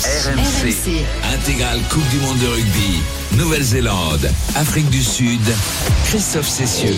RMC. Intégrale Coupe du Monde de rugby. Nouvelle-Zélande, Afrique du Sud. Christophe Cessieux.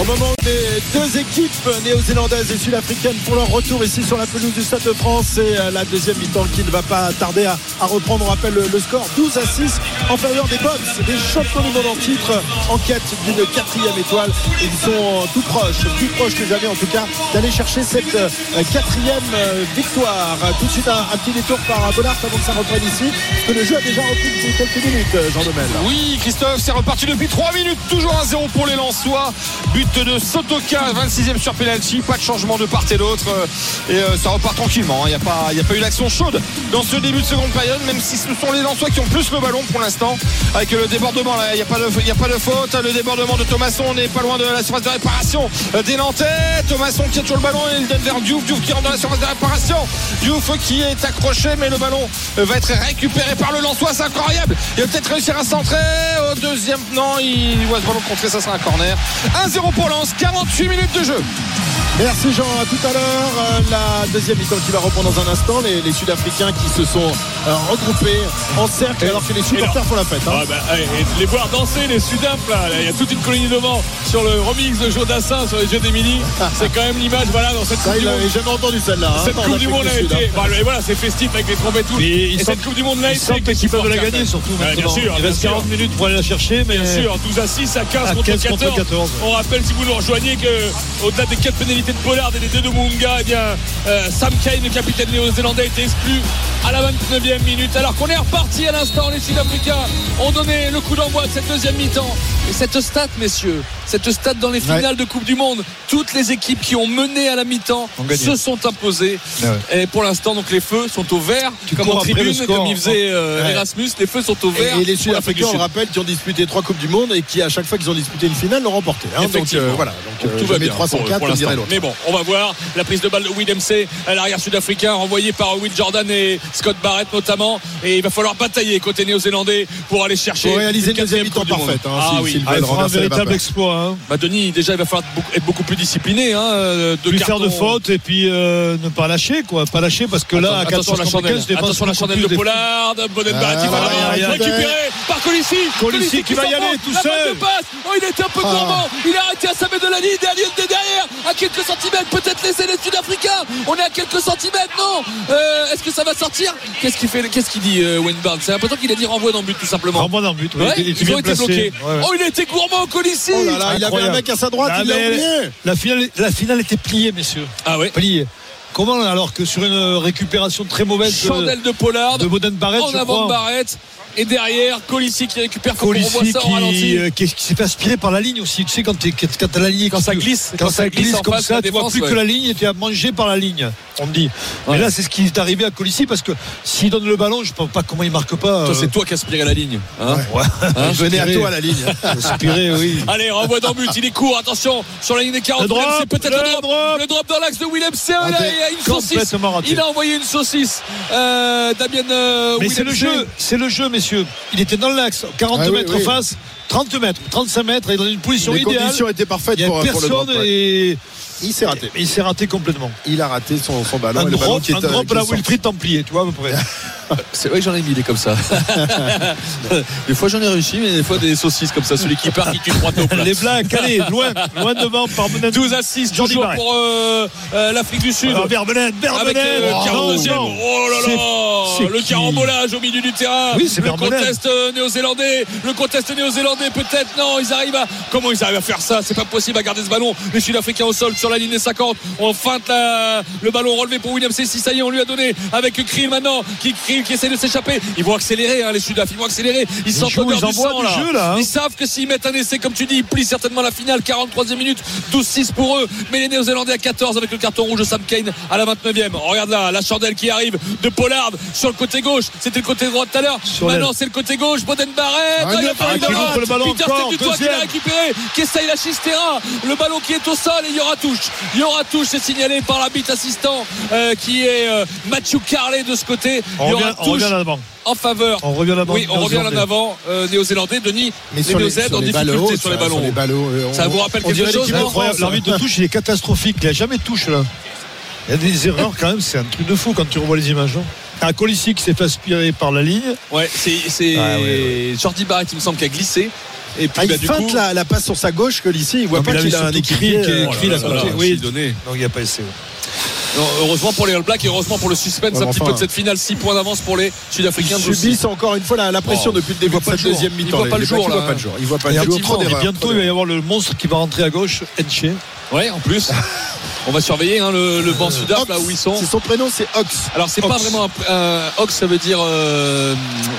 Au moment où les deux équipes néo-zélandaises et sud-africaines font leur retour ici sur la pelouse du Stade de France, c'est euh, la deuxième mi-temps qui ne va pas tarder à, reprendre. On rappelle le, score 12 à 6 en faveur des Box, des champions du monde en titre, en quête d'une quatrième étoile. Ils sont tout proches, plus proches que jamais en tout cas, d'aller chercher cette euh, quatrième euh, victoire. Tout de suite un, petit détour par Bonnard avant que ça reprenne ici, parce que le jeu a déjà repris depuis quelques minutes, Jean Demel. Oui, Christophe, c'est reparti depuis 3 minutes, toujours 1-0 pour les Lensois. But de Sotoka, 26e sur penalty, pas de changement de part et d'autre. euh, Et euh, ça repart tranquillement. Il n'y a, pas- a pas eu d'action chaude dans ce début de seconde période, même si ce sont les Lensois qui ont plus le ballon pour l'instant. Avec le débordement, il n'y a, pas de- a pas de faute. Le débordement de Thomasson, on n'est pas loin de la surface de réparation des Nantais. Thomasson qui a toujours le ballon, il donne vers Diouf. Diouf qui rentre dans la surface de réparation. Diouf qui est accroché, mais le ballon va être récupéré par le Lensois. C'est incroyable. Il va peut-être réussir à centrer. Au deuxième, non, il voit ce ballon contrer. Ça sera un corner. 1-0 pour Lens, 48 minutes de jeu. Merci Jean, à tout à l'heure. Euh, La deuxième mi-temps qui va reprendre dans un instant. Les, les Sud-Africains qui se sont euh, regroupés en cercle alors que les supporters font la fête. hein. Ah bah, et les voir danser les Sudaf là, il y a toute une colonie devant sur le remix de Joe Dassin sur les jeux d'Emilie c'est quand même l'image voilà dans cette Ça, coupe il du monde n'avait jamais entendu celle-là. hein, cette coupe du monde a Sud, été hein. bah, et voilà c'est festif avec les trompettes et tout et cette coupe du monde là Ils sentent qu'ils peuvent la gagner surtout bien sûr Il bien reste sûr. 40 minutes pour aller la chercher, mais Bien sûr, 12 à 6 à 15 À contre 15 14. contre 14. On rappelle si vous nous rejoignez que au-delà des 4 pénalités de Pollard et des deux de Munga, eh bien euh, Sam Kane, le capitaine néo-zélandais, été exclu à la 29e minute. Alors qu'on est reparti à l'instant, les Sud-Africains ont donné le coup d'envoi de cette deuxième mi-temps. Et cette stat, messieurs, cette stat dans les finales de Coupe du Monde, toutes les équipes qui ont mené à la mi-temps se sont imposées. Ah Et pour l'instant, donc les feux sont au vert, Tu comme en tribune, comme il faisait euh, Ouais. Erasmus, les feux sont au vert. Et, et les pour Sud-Africains, on le rappelle, qui ont disputé trois Coupes du Monde et qui, à chaque fois qu'ils ont disputé une finale, l'ont remporté. hein. Donc Effectivement. euh, voilà, donc, euh, tout va jamais bien 304, pour, pour comme l'instant. dirait l'autre. Mais bon, on va voir la prise de balle de Will MC à l'arrière sud-africain, renvoyé par Will Jordan et Scott Barrett notamment. Et il va falloir batailler côté néo-zélandais pour aller chercher Faut réaliser une deuxième quatrième mi-temps parfaite. hein, ah si- oui. s'ils Ah, il un véritable exploit. Hein. Bah Denis, déjà il va falloir être beaucoup plus discipliné. Hein, de Plus faire de fautes et puis euh, ne pas lâcher quoi, pas lâcher parce que là à Attention 14 la chandelle, 15, je dépense attention la chandelle de Pollard, Bonen Ah, Barrett, il va par Colissi. Colissi qui va y aller tout seul. passe. Oh, il était un peu Ah. gourmand. Il a arrêté à sa de la ligne. Derrière, derrière, à quelques centimètres, peut-être laisser les Sud-Africains. On est à quelques centimètres, non Euh, Est-ce que ça va sortir Qu'est-ce qu'il fait Qu'est-ce qu'il dit euh, Wayne Barnes C'est l'impression qu'il a dit renvoi dans le but tout simplement. Renvoie dans le but. oui, Ouais, il était ils ont été bloqués. Ouais. Oh, il était gourmand, Colissi. Oh là là, il avait un mec à sa droite, il l'a oublié. La finale, la finale était pliée, messieurs. Ah ouais. Pliée. Comment alors que sur une récupération très mauvaise de, Chandelle de Pollard. de Boden Barrett, en je avant crois. Barrett. Et derrière, Colissi qui récupère. Colissi ça en ralenti. qui, euh, qui, qui s'est fait aspirer par la ligne aussi. Tu sais, quand, t'es- quand, quand t'as la ligne. Quand qui ça glisse, Quand, ça glisse, comme face, ça, tu vois plus ouais. que la ligne et tu es mangé par la ligne. On me dit. Ouais. Mais là, c'est ce qui est arrivé à Colissi parce que s'il donne le ballon, je ne sais pas comment il marque pas. Toi, euh, c'est toi qui aspiré la ligne. hein ouais. Hein Venez à toi à la ligne. Aspirer, oui. Allez, renvoi dans le but, il est court, attention, sur la ligne des 40, Le drop, c'est peut-être le, le drop, le drop dans l'axe de Willem C. Là, il y a une saucisse. Il a envoyé une saucisse. Euh, Damien euh, Mais c'est le jeu, c'est le jeu, messieurs. Il était dans l'axe, 40 Ah oui, mètres oui. face, 30 mètres, 35 mètres, est dans une position Les idéale. conditions étaient parfaites Il pour, le personne drop, ouais. et Il s'est raté. il s'est raté complètement. Il a raté son, son ballon. Un et le ballon drop, qui est, un euh, la. Wilfried Templier, tu vois, à peu près. C'est vrai que j'en ai mis des comme ça. des fois j'en ai réussi, mais des fois des saucisses comme ça. Celui qui part, qui tue trois taupes. Les Blacks, allez, loin, loin devant par Benen. 12 à 6, Jordi toujours pour euh, euh, l'Afrique du Sud. Alors, Avec Verbenen. le Oh, 42e. non, non. Oh là là c'est Le carambolage au milieu du terrain. Oui, c'est le contest euh, néo-zélandais. Le contest néo-zélandais, peut-être. Non, ils arrivent à. Comment ils arrivent à faire ça? C'est pas possible à garder ce ballon. Les Sud-Africains au sol sur la ligne des 50. On feinte la- le ballon relevé pour William C. Si ça y est, on lui a donné avec Krill maintenant qui, Krill qui essaie de s'échapper. Ils vont accélérer, hein, les Sud-Africains. Ils vont accélérer. Ils, sentent jouent, ils du envoient sang, du là. jeu, là, hein. Ils savent que s'ils mettent un essai, comme tu dis, ils plient certainement la finale. 43e minute, 12-6 pour eux. Mais les Néo-Zélandais à 14 avec le carton rouge de Sam Kane à la 29e. Regarde là, la chandelle qui arrive de Pollard sur le côté gauche. C'était le côté droit tout à l'heure. Maintenant, c'est le côté gauche. Boden Barrett. Ah, il a ah, qui contre le ballon Peter du qui l'a récupéré. Kessaï la Chistera. Le ballon qui est au sol et il y aura touche. Il y aura touche. C'est signalé par l'arbitre assistant euh, qui est euh, Matthew Carley de ce côté. On il y aura revient, on touche revient en avant. en faveur. On revient en avant. Oui, on revient en avant. Euh, Néo-Zélandais, Denis. Mais les sur les, Néo-Z sur en les difficulté sur les ballons. sur les euh, Ça on- vous rappelle on quelque chose, l'arbitre de touche, il est catastrophique. Il n'a jamais de touche là. Il y a des erreurs quand même, c'est un truc de fou quand tu revois les images. hein. Un Colissi qui s'est fait aspirer par la ligne. Ouais, c'est c'est Ah, ouais, Jordi Barrett, il me semble, qui a glissé. Et puis Ah, bah, il du feinte coup, la, la passe sur sa gauche que ici il voit Non, pas qu'il a un. Krill qui- euh, Krill à là là, côté. là, Oui, donnait. non, il n'y a pas essayé. Non, heureusement pour les All Blacks et heureusement pour le suspense Ouais, un petit enfin. peu de cette finale, 6 points d'avance pour les Sud-Africains. Ils de subissent encore une fois la, la pression Oh, depuis le début de pas cette deuxième Il mi-temps. voit pas Les le jour, Blacks, là. Il voit pas le jour. Il voit pas le jour. bientôt, il va y avoir le monstre qui va rentrer à gauche, Enche. Ouais, en plus. On va surveiller hein, le, le banc Sudaf Ox, là où ils sont. C'est son prénom, c'est Ox. Alors c'est pas vraiment un, un Ox, ça veut dire euh,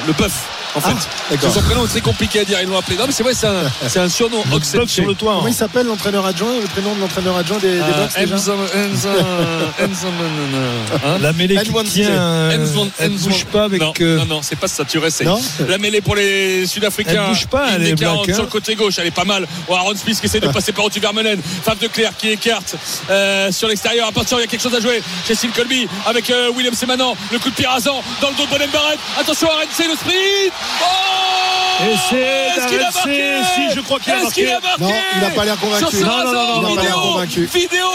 le bœuf. En fait, Ah, C'est d'accord. son prénom est très compliqué à dire. Ils l'ont appelé. Non, mais c'est vrai, c'est un, c'est un surnom. Ox sur le toit. Comment hein. il s'appelle l'entraîneur adjoint Le prénom de l'entraîneur adjoint des, des Euh, Bucks déjà Enzo- Enzo- Enzo- hein La mêlée qui N1C. tient, euh, Enzo- elle Enzo- bouge pas avec. non, euh, non, non, c'est pas ça, tu restes. Non La mêlée pour les Sud-Africains. Elle bouge pas, elle est 40 black, hein. sur le côté gauche, elle est pas mal. Aaron Smith qui essaie de passer par au-dessus Vermeulen. Fab de Qui écarte euh, sur l'extérieur. Attention, il y a quelque chose à jouer. Cécile Colby avec euh, William Semanan. Le coup de pied rasant dans le dos de Bonen Barrett. Attention, RNC, le sprint. Oh Et c'est Est-ce qu'il a RNC, marqué si, je crois qu'il a marqué. Non, il n'a pas l'air convaincu. Sur ce Non, non, non, non, il n'a pas l'air vidéo, convaincu. vidéo.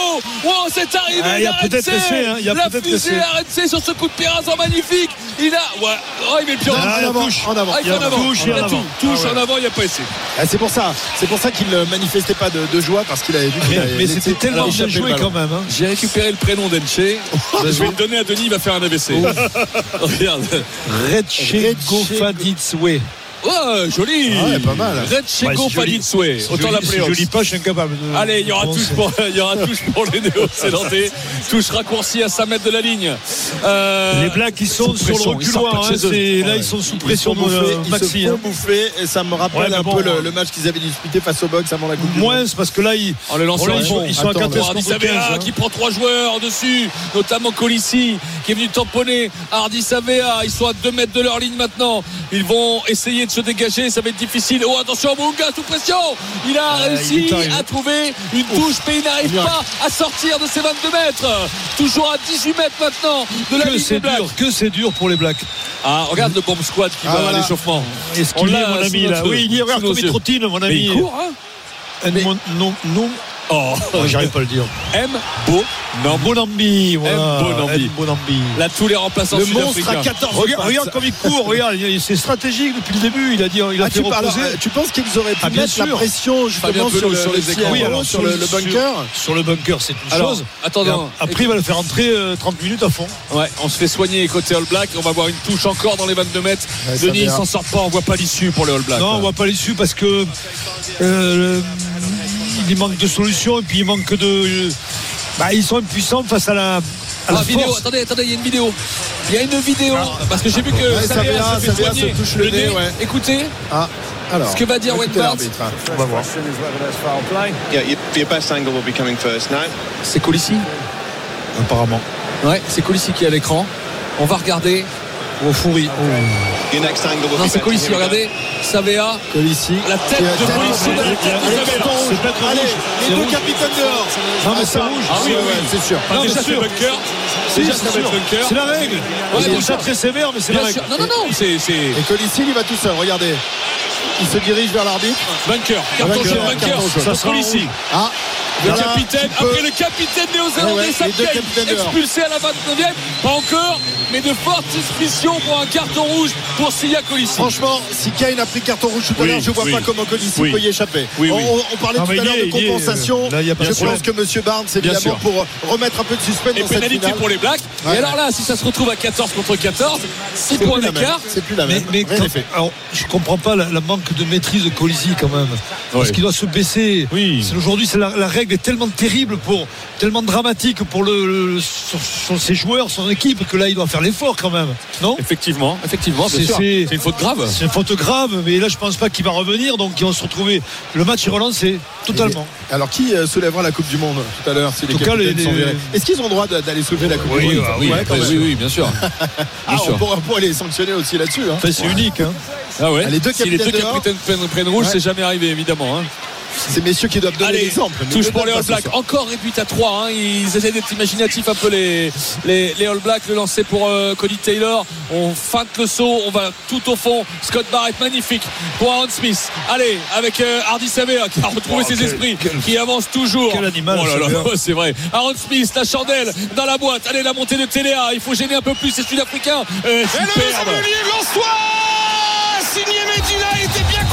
Wow, c'est arrivé. Ah, il y a peut-être essai, hein, il y a La peut-être fusée essai. RNC sur ce coup de pied rasant magnifique. Il a. Ouais. Oh, il met le pied en Ah, avant, touche. en avant. ah, il Il en avant. touche, en tout. avant. Touche Ah ouais. en avant, il n'y a pas essai. Ah, c'est pour ça, c'est pour ça qu'il ne manifestait pas de, joie parce qu'il avait vu qu'il Mais, c'était tellement bien joué quand même. hein. J'ai récupéré le prénom d'Enche. je vais le donner à Denis, il va faire un AVC. Regarde. Retchego Faditzwe. Ouais, joli. Ah ouais, pas mal. Retchego Ouais. Si Autant l'appeler si je Ox. lis pas, je suis incapable. de- Allez, il y aura touche pour, il y aura touche pour les Néo-Zélandais. touche raccourcie à 5 mètres de la ligne. Euh, Les Blacks qui sont sous sur le pression, ils sortent reculoir. hein, c'est- Là, Ouais. ils sont sous Ils pression sont de bouffés, euh, ils Maxi. se font hein. bouffer et ça me rappelle Ouais, un bon, peu le, hein. le match qu'ils avaient disputé face au box avant la Coupe du. Moins, parce que là, ils, le Bon, là, ils ils sont, ils sont à Attends, 14 Hardy contre 15. Savea hein. qui prend trois joueurs dessus, notamment Colissi qui est venu tamponner Hardy Savea. Ils sont à 2 mètres de leur ligne maintenant. Ils vont essayer de se dégager, ça va être difficile. Oh attention, Munga sous pression. Il a Ah, réussi à trouver une touche, mais il n'arrive pas à sortir de ses 22 mètres. Toujours à 18 mètres maintenant de la Que ligne c'est des Blacks. dur, que c'est dur pour les Blacks. Ah, regarde le bomb squad qui Ah, va voilà. à l'échauffement. Est-ce qu'il est, mon ami, là Oui, il y regarde nos comme il trottine, mon Mais ami. il court, hein non, non. Oh, J'arrive pas à le dire. M. Beau. Non, Bonambi, voilà. Bonambi. M. Bonambi. Là, tous les remplaçants Le monstre à 14 Regarde, regarde comme il court, regarde, il- c'est stratégique depuis le début. Il a dit, il a Ah, fait tu, reposer. euh, penses qu'ils auraient pu Ah, mettre la pression justement sur le, Pelot sur les le écrans. Oui, alors, sur le, le bunker Sur le bunker, c'est une Alors, chose. Après, il va le faire entrer euh, 30 minutes à fond. Ouais, on se fait soigner côté All Black. On va voir une touche encore dans les 22 mètres. Denis, il s'en sort pas. On voit pas l'issue pour les All Blacks. Non, on voit pas l'issue parce que euh, il manque de solutions et puis il manque de. Bah, ils sont impuissants face à la, à la Ah, vidéo. Attendez, attendez, il y a une vidéo. Il y a une vidéo. Parce que j'ai vu que Ouais, Savea Savea, fait Savea se touche le nez, ouais. Écoutez, Ah, alors. Ce que va dire l'arbitre, hein. On va voir. C'est Colissi. Apparemment. Ouais, c'est Colissi qui est à l'écran. On va regarder. Au fourri. Your Here we go. Regardez. Savea. Colissi. La tête de Colissi dans la tête de Savea. C'est peut-être Allez, rouge. les deux capitaines dehors. Non, mais c'est rouge. Ah oui, Ouais, oui. c'est sûr. Déjà, c'est bunker. Déjà, c'est ça va être sûr. bunker. C'est la règle. Ça sûr. très sévère, mais c'est la règle. Non, non, non. Et Colissi, il va tout seul. Regardez. Il se dirige vers l'arbitre. Bunker, carton jaune, bunker. Ça sera Colissi. Ah, Le voilà, capitaine, après le capitaine néo-zélandais, dehors. expulsé à la 29e, pas encore, mais de fortes suspicions pour un carton rouge pour Sia Colissi. Franchement, si Kane a pris carton rouge tout à l'heure, je vois oui. pas comment Colissi Oui. peut y échapper. Oui, on, oui. on- on parlait Non, tout à l'heure de compensation. là, il y a pas je pense problème. que Monsieur Barnes, évidemment, sûr. pour remettre un peu de suspense Et dans cette pénalité finale. pour les Blacks. Ouais. Et alors là, si ça se retrouve à 14 contre 14, 6 C'est points d'écart. C'est plus la Mais, même. mais quand- alors, je comprends pas la, la manque de maîtrise de Colisy quand même. Parce qu'il doit se baisser. Aujourd'hui, c'est la, la règle tellement terrible pour, tellement dramatique pour le, le- sur, sur ses joueurs, son équipe, que là, il doit faire l'effort quand même. Non? Effectivement, effectivement, C'est- une faute grave. C'est une faute grave, mais là, je pense pas qu'il va revenir. Donc, ils vont se retrouver. Le match est relancé totalement. Alors, qui euh, soulèvera la Coupe du Monde tout à l'heure si les En tout cas, capitaines les- Est-ce qu'ils ont le droit d'aller soulever la Coupe Oui, du Monde bah oui, Ouais, quand oui, oui, oui, bien sûr. Ah, Bien on sûr. pourra, on pourra les sanctionner aussi là-dessus. hein. Enfin, c'est unique. Hein. Ah ouais. Les deux si les deux capitaines prennent, prennent rouge, Ouais. c'est jamais arrivé, évidemment. hein. Ces messieurs qui doivent donner l'exemple. touche pour les All Blacks. Encore réduite à 3. Ils essaient d'être imaginatifs un peu les, les, les All Blacks. Le lancer pour euh, Cody Taylor. On feinte le saut. On va tout au fond. Scott Barrett, magnifique pour Aaron Smith. Allez, avec euh, Hardy Savea qui a retrouvé Oh, ses quel- esprits, quel- qui avance toujours. quel animal, Oh là là, Savea. c'est vrai. Aaron Smith, la chandelle dans la boîte. Allez, la montée de Téléa. Il faut gêner un peu plus ces Sud-Africains. Euh, Et le Lançois Signé Medina, il était bien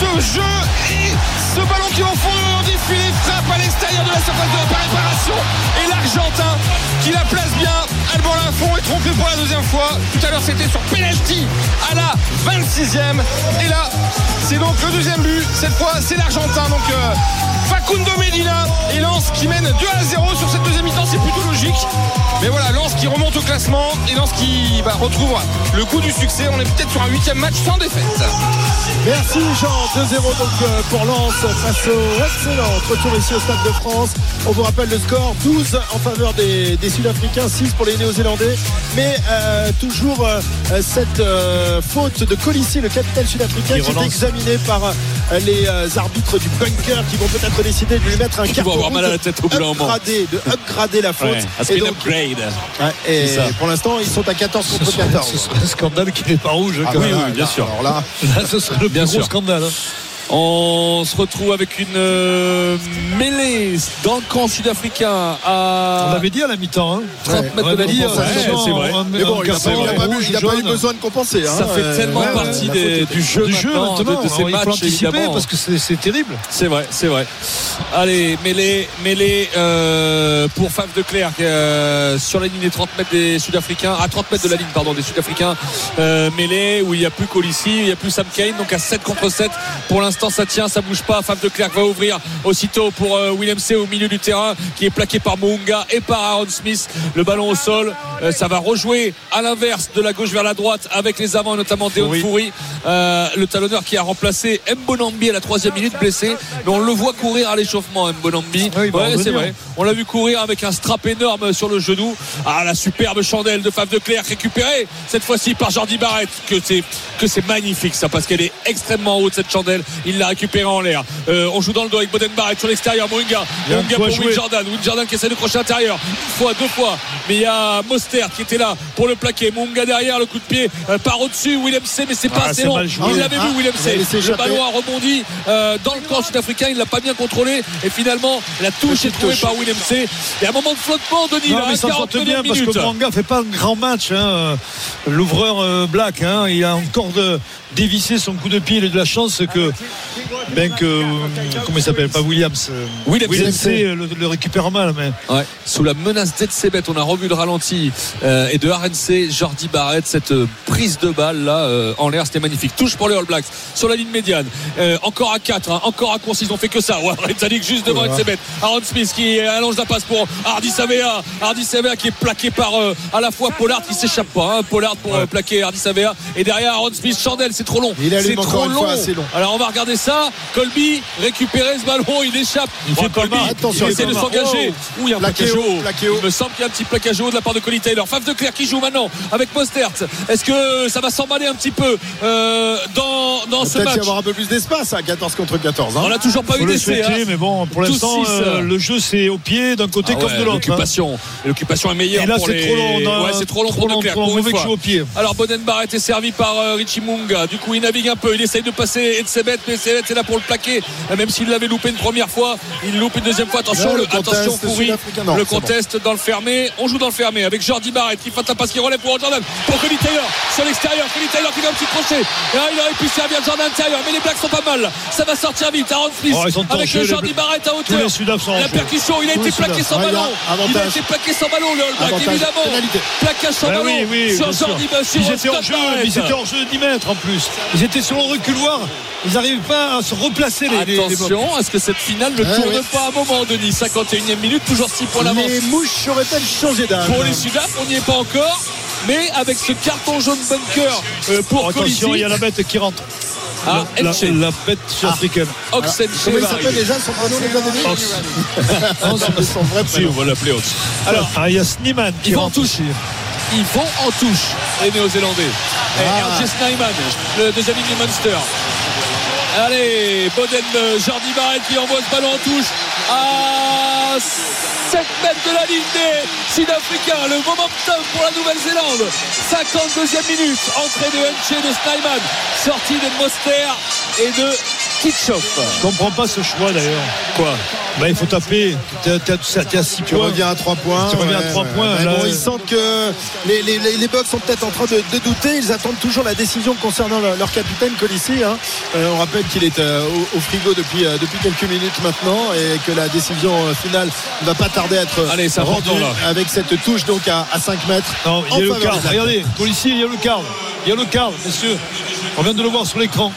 ce jeu et ce ballon qui au fond défilé frappe à l'extérieur de la surface de la réparation et l'Argentin qui la place bien Alban Lafont est trompé pour la deuxième fois. Tout à l'heure c'était sur penalty à la 26e et là c'est donc le deuxième but. Cette fois c'est l'Argentin. Donc euh, Facundo Medina et Lens qui mène 2 à 0 sur cette deuxième mi-temps c'est plutôt logique. Mais voilà Lens qui remonte au classement et Lens qui bah, retrouve le coup du succès. On est peut-être sur un huitième match sans défaite. Merci Jean, 2-0 donc euh, pour Lens face au excellent retour ici au Stade de France. On vous rappelle le score 12 en faveur des, des Sud-Africains, 6 pour les Néo-Zélandais. Mais euh, toujours euh, cette euh, faute de Colissi, le capitaine sud-africain, Qui est examiné par euh, les euh, arbitres du bunker qui vont peut-être décider de lui mettre un Qui carton avoir rouge, mal à la tête au bout upgrader, de upgrader la faute. Ouais, et donc, upgrade. et pour l'instant, ils sont à 14 Ce contre serait, 14. ce serait un scandale qu'il n'est pas rouge. Ah quand oui, même. oui, bien sûr. Alors là, Là, ce serait le Bien plus gros sûr. scandale. hein. On se retrouve avec une euh, mêlée dans le camp sud-africain On à l'avait dit à la mi-temps. Hein. 30 Ouais. mètres de la dit, ligne. c'est vrai. mais bon, il n'a pas, il a pas, eu- besoin de compenser. hein. Ça fait tellement ouais, ouais, partie des- du jeu, du jeu maintenant, de, de ces Alors, il faut matchs évidemment. parce que c'est c'est terrible. C'est vrai, c'est vrai. Allez, mêlée, mêlée euh, pour Faf de Clerc euh, sur la ligne des 30 mètres des Sud-Africains, à 30 mètres de la ligne, pardon, des Sud-Africains. Euh, mêlée où il n'y a plus Colissi, il n'y a plus Sam Kane, donc à 7 contre 7. Pour l'instant, ça tient, ça bouge pas. Faf de Clerc va ouvrir aussitôt pour euh, William C au milieu du terrain, qui est plaqué par Mounga et par Aaron Smith. Le ballon au sol, Euh, ça va rejouer à l'inverse de la gauche vers la droite avec les avants, notamment Deon Oui. Foury, euh, le talonneur qui a remplacé Mbonambi à la troisième minute blessé, mais on le voit courir à l'échauffement Mbonambi. Oui, Ouais, c'est vrai. On l'a vu courir avec un strap énorme sur le genou. Ah, la superbe chandelle de Faf de Clerc récupérée cette fois-ci par Jordi Barrett. Que c'est que c'est magnifique ça parce qu'elle est extrêmement haute cette chandelle. Il l'a récupérée en l'air. Euh, on joue dans le dos avec Boden Barrett sur l'extérieur. Mounga, Il y a un Mounga coup à pour Will jouer. Jordan. Will Jordan qui essaie de crochet intérieur. Une fois, deux fois. Mais il y a Mostert qui était là pour le plaquer. Mounga derrière, le coup de pied euh, par au-dessus. Willem C, mais c'est pas Ah, assez c'est long. joué. Il l'avait Ah, vu Willem C. Le ballon a rebondi euh, dans le camp sud-africain. Il l'a pas bien contrôlé. Et finalement, la touche est trouvée touche. par Willem C. A un moment de flottement, Denis. Non, là, mais à ça sorte 49e bien parce que Manga fait pas un grand match. hein, L'ouvreur euh, Black, hein, il a encore de, dévissé son coup de pied. Il a de la chance que, ben que, euh, comment il s'appelle, pas Williams. euh, Williams. Williams euh, le, le récupère mal, mais Ouais. Sous la menace d'Edsebet, on a revu le ralenti euh, et de RNC, Jordi Barrett, cette prise de balle là en l'air, c'était magnifique. Touche pour les All Blacks sur la ligne médiane. Encore à 4, hein, encore à course, ils ont fait que ça. Ouais, juste devant Edsebet. Aaron Smith qui allonge la passe pour Hardy Savea. Hardy Savea qui est plaqué par à la fois Pollard qui s'échappe pas. Hein, Pollard pour plaquer Hardy Savea. Et derrière Aaron Smith, Chandel, c'est trop long. C'est trop long. fois long. Alors on va regarder ça. Colby récupérer ce ballon, il échappe. Il fait Oh, Colby. Attention, il essaie de s'engager. Oh. Ouh, il y a un plaquage haut, haut. plaqué haut. Il me semble qu'il y a un petit plaquage haut de la part de Colin Taylor. Faf de Clerc qui joue maintenant avec Mostert. Est-ce que ça va s'emballer un petit peu euh, dans, dans ce Peut-être y match avoir un peu plus d'espace à 14 contre 14. hein. On n'a toujours pas faut eu d'essai. hein. Mais bon, pour l'instant, euh, le jeu c'est au pied d'un côté Ah comme ouais, de l'autre. hein. L'occupation, l'occupation est meilleure. Et là, pour c'est les- trop long. Ouais, c'est trop long trop pour De long, long. pour une fois. au pied. Alors Boden Barrett est servi par euh, Richie Munga. Du coup, il navigue un peu. Il essaye de passer Edsebet, mais Edsebet est là pour le plaquer. Euh, Même s'il l'avait loupé une première fois, il loupe une deuxième fois. Attention, le, contest attention. Non, Le c'est bon. contest dans le fermé. On joue dans le fermé avec Jordi Barrett qui fait la passe qui relève pour Jordan. Pour Colin Taylor sur l'extérieur. Colin Taylor qui fait un petit crochet. Et là, il aurait pu servir Jordan intérieur. Mais les blagues sont pas mal. Ça va sortir vite. Aaron Smith Oh, avec Jordi Barrett à hauteur. La percussion, il a été plaqué sans ballon. Il a été plaqué sans ballon, le Black, évidemment. Plaquage sans Ben ballon sur. Jordi Barrett. Ils étaient en jeu, ils étaient en jeu de 10 mètres en plus. Ils étaient sur le reculoir. Ils n'arrivent pas à se replacer les, Attention, est-ce que cette finale ne Ouais, tourne pas un moment, Denis 51e minute, toujours 6 points d'avance. Les mouches auraient-elles changé d'âme Pour les Sudaf, on n'y est pas encore. Mais avec ce carton jaune bunker euh, pour Oh, attention, il y a la bête qui rentre. Ah, la, la bête africaine. Oxen Comment il s'appelle déjà son prénom Ox. Vrai Si, prénom. on va l'appeler Ox. Alors, Ah, il y a Sneeman qui Ils vont en rentre touche. ils vont en touche, les Néo-Zélandais. Et Ah. RJ Snyman, le deuxième ligne du Munster. Allez, Boden euh, Jordi qui envoie ce ballon en touche à 7 mètres de la ligne des Sud-Africains. Le momentum pour la Nouvelle-Zélande. 52e minute. Entrée de Henche de Snyman. Sortie de Moster et de Kitchoff. Je comprends pas ce choix d'ailleurs. Quoi bah, Il faut taper. T'es à 6 Tu points. reviens à 3 points. Tu reviens à ouais, trois ouais. points, Mais là, bon, euh, ils sentent que les, les, les, les Bucks sont peut-être en train de, de douter. Ils attendent toujours la décision concernant leur, leur capitaine Colissi. hein. Euh, on rappelle qu'il est euh, au, au frigo depuis, euh, depuis quelques minutes maintenant et que la décision euh, finale ne va pas tarder à être Allez, c'est rendue là. avec cette touche donc à, à 5 mètres. Non, il y a le quart. Regardez, policier, il y a le quart. Il y a le quart, messieurs. On vient de le voir sur l'écran.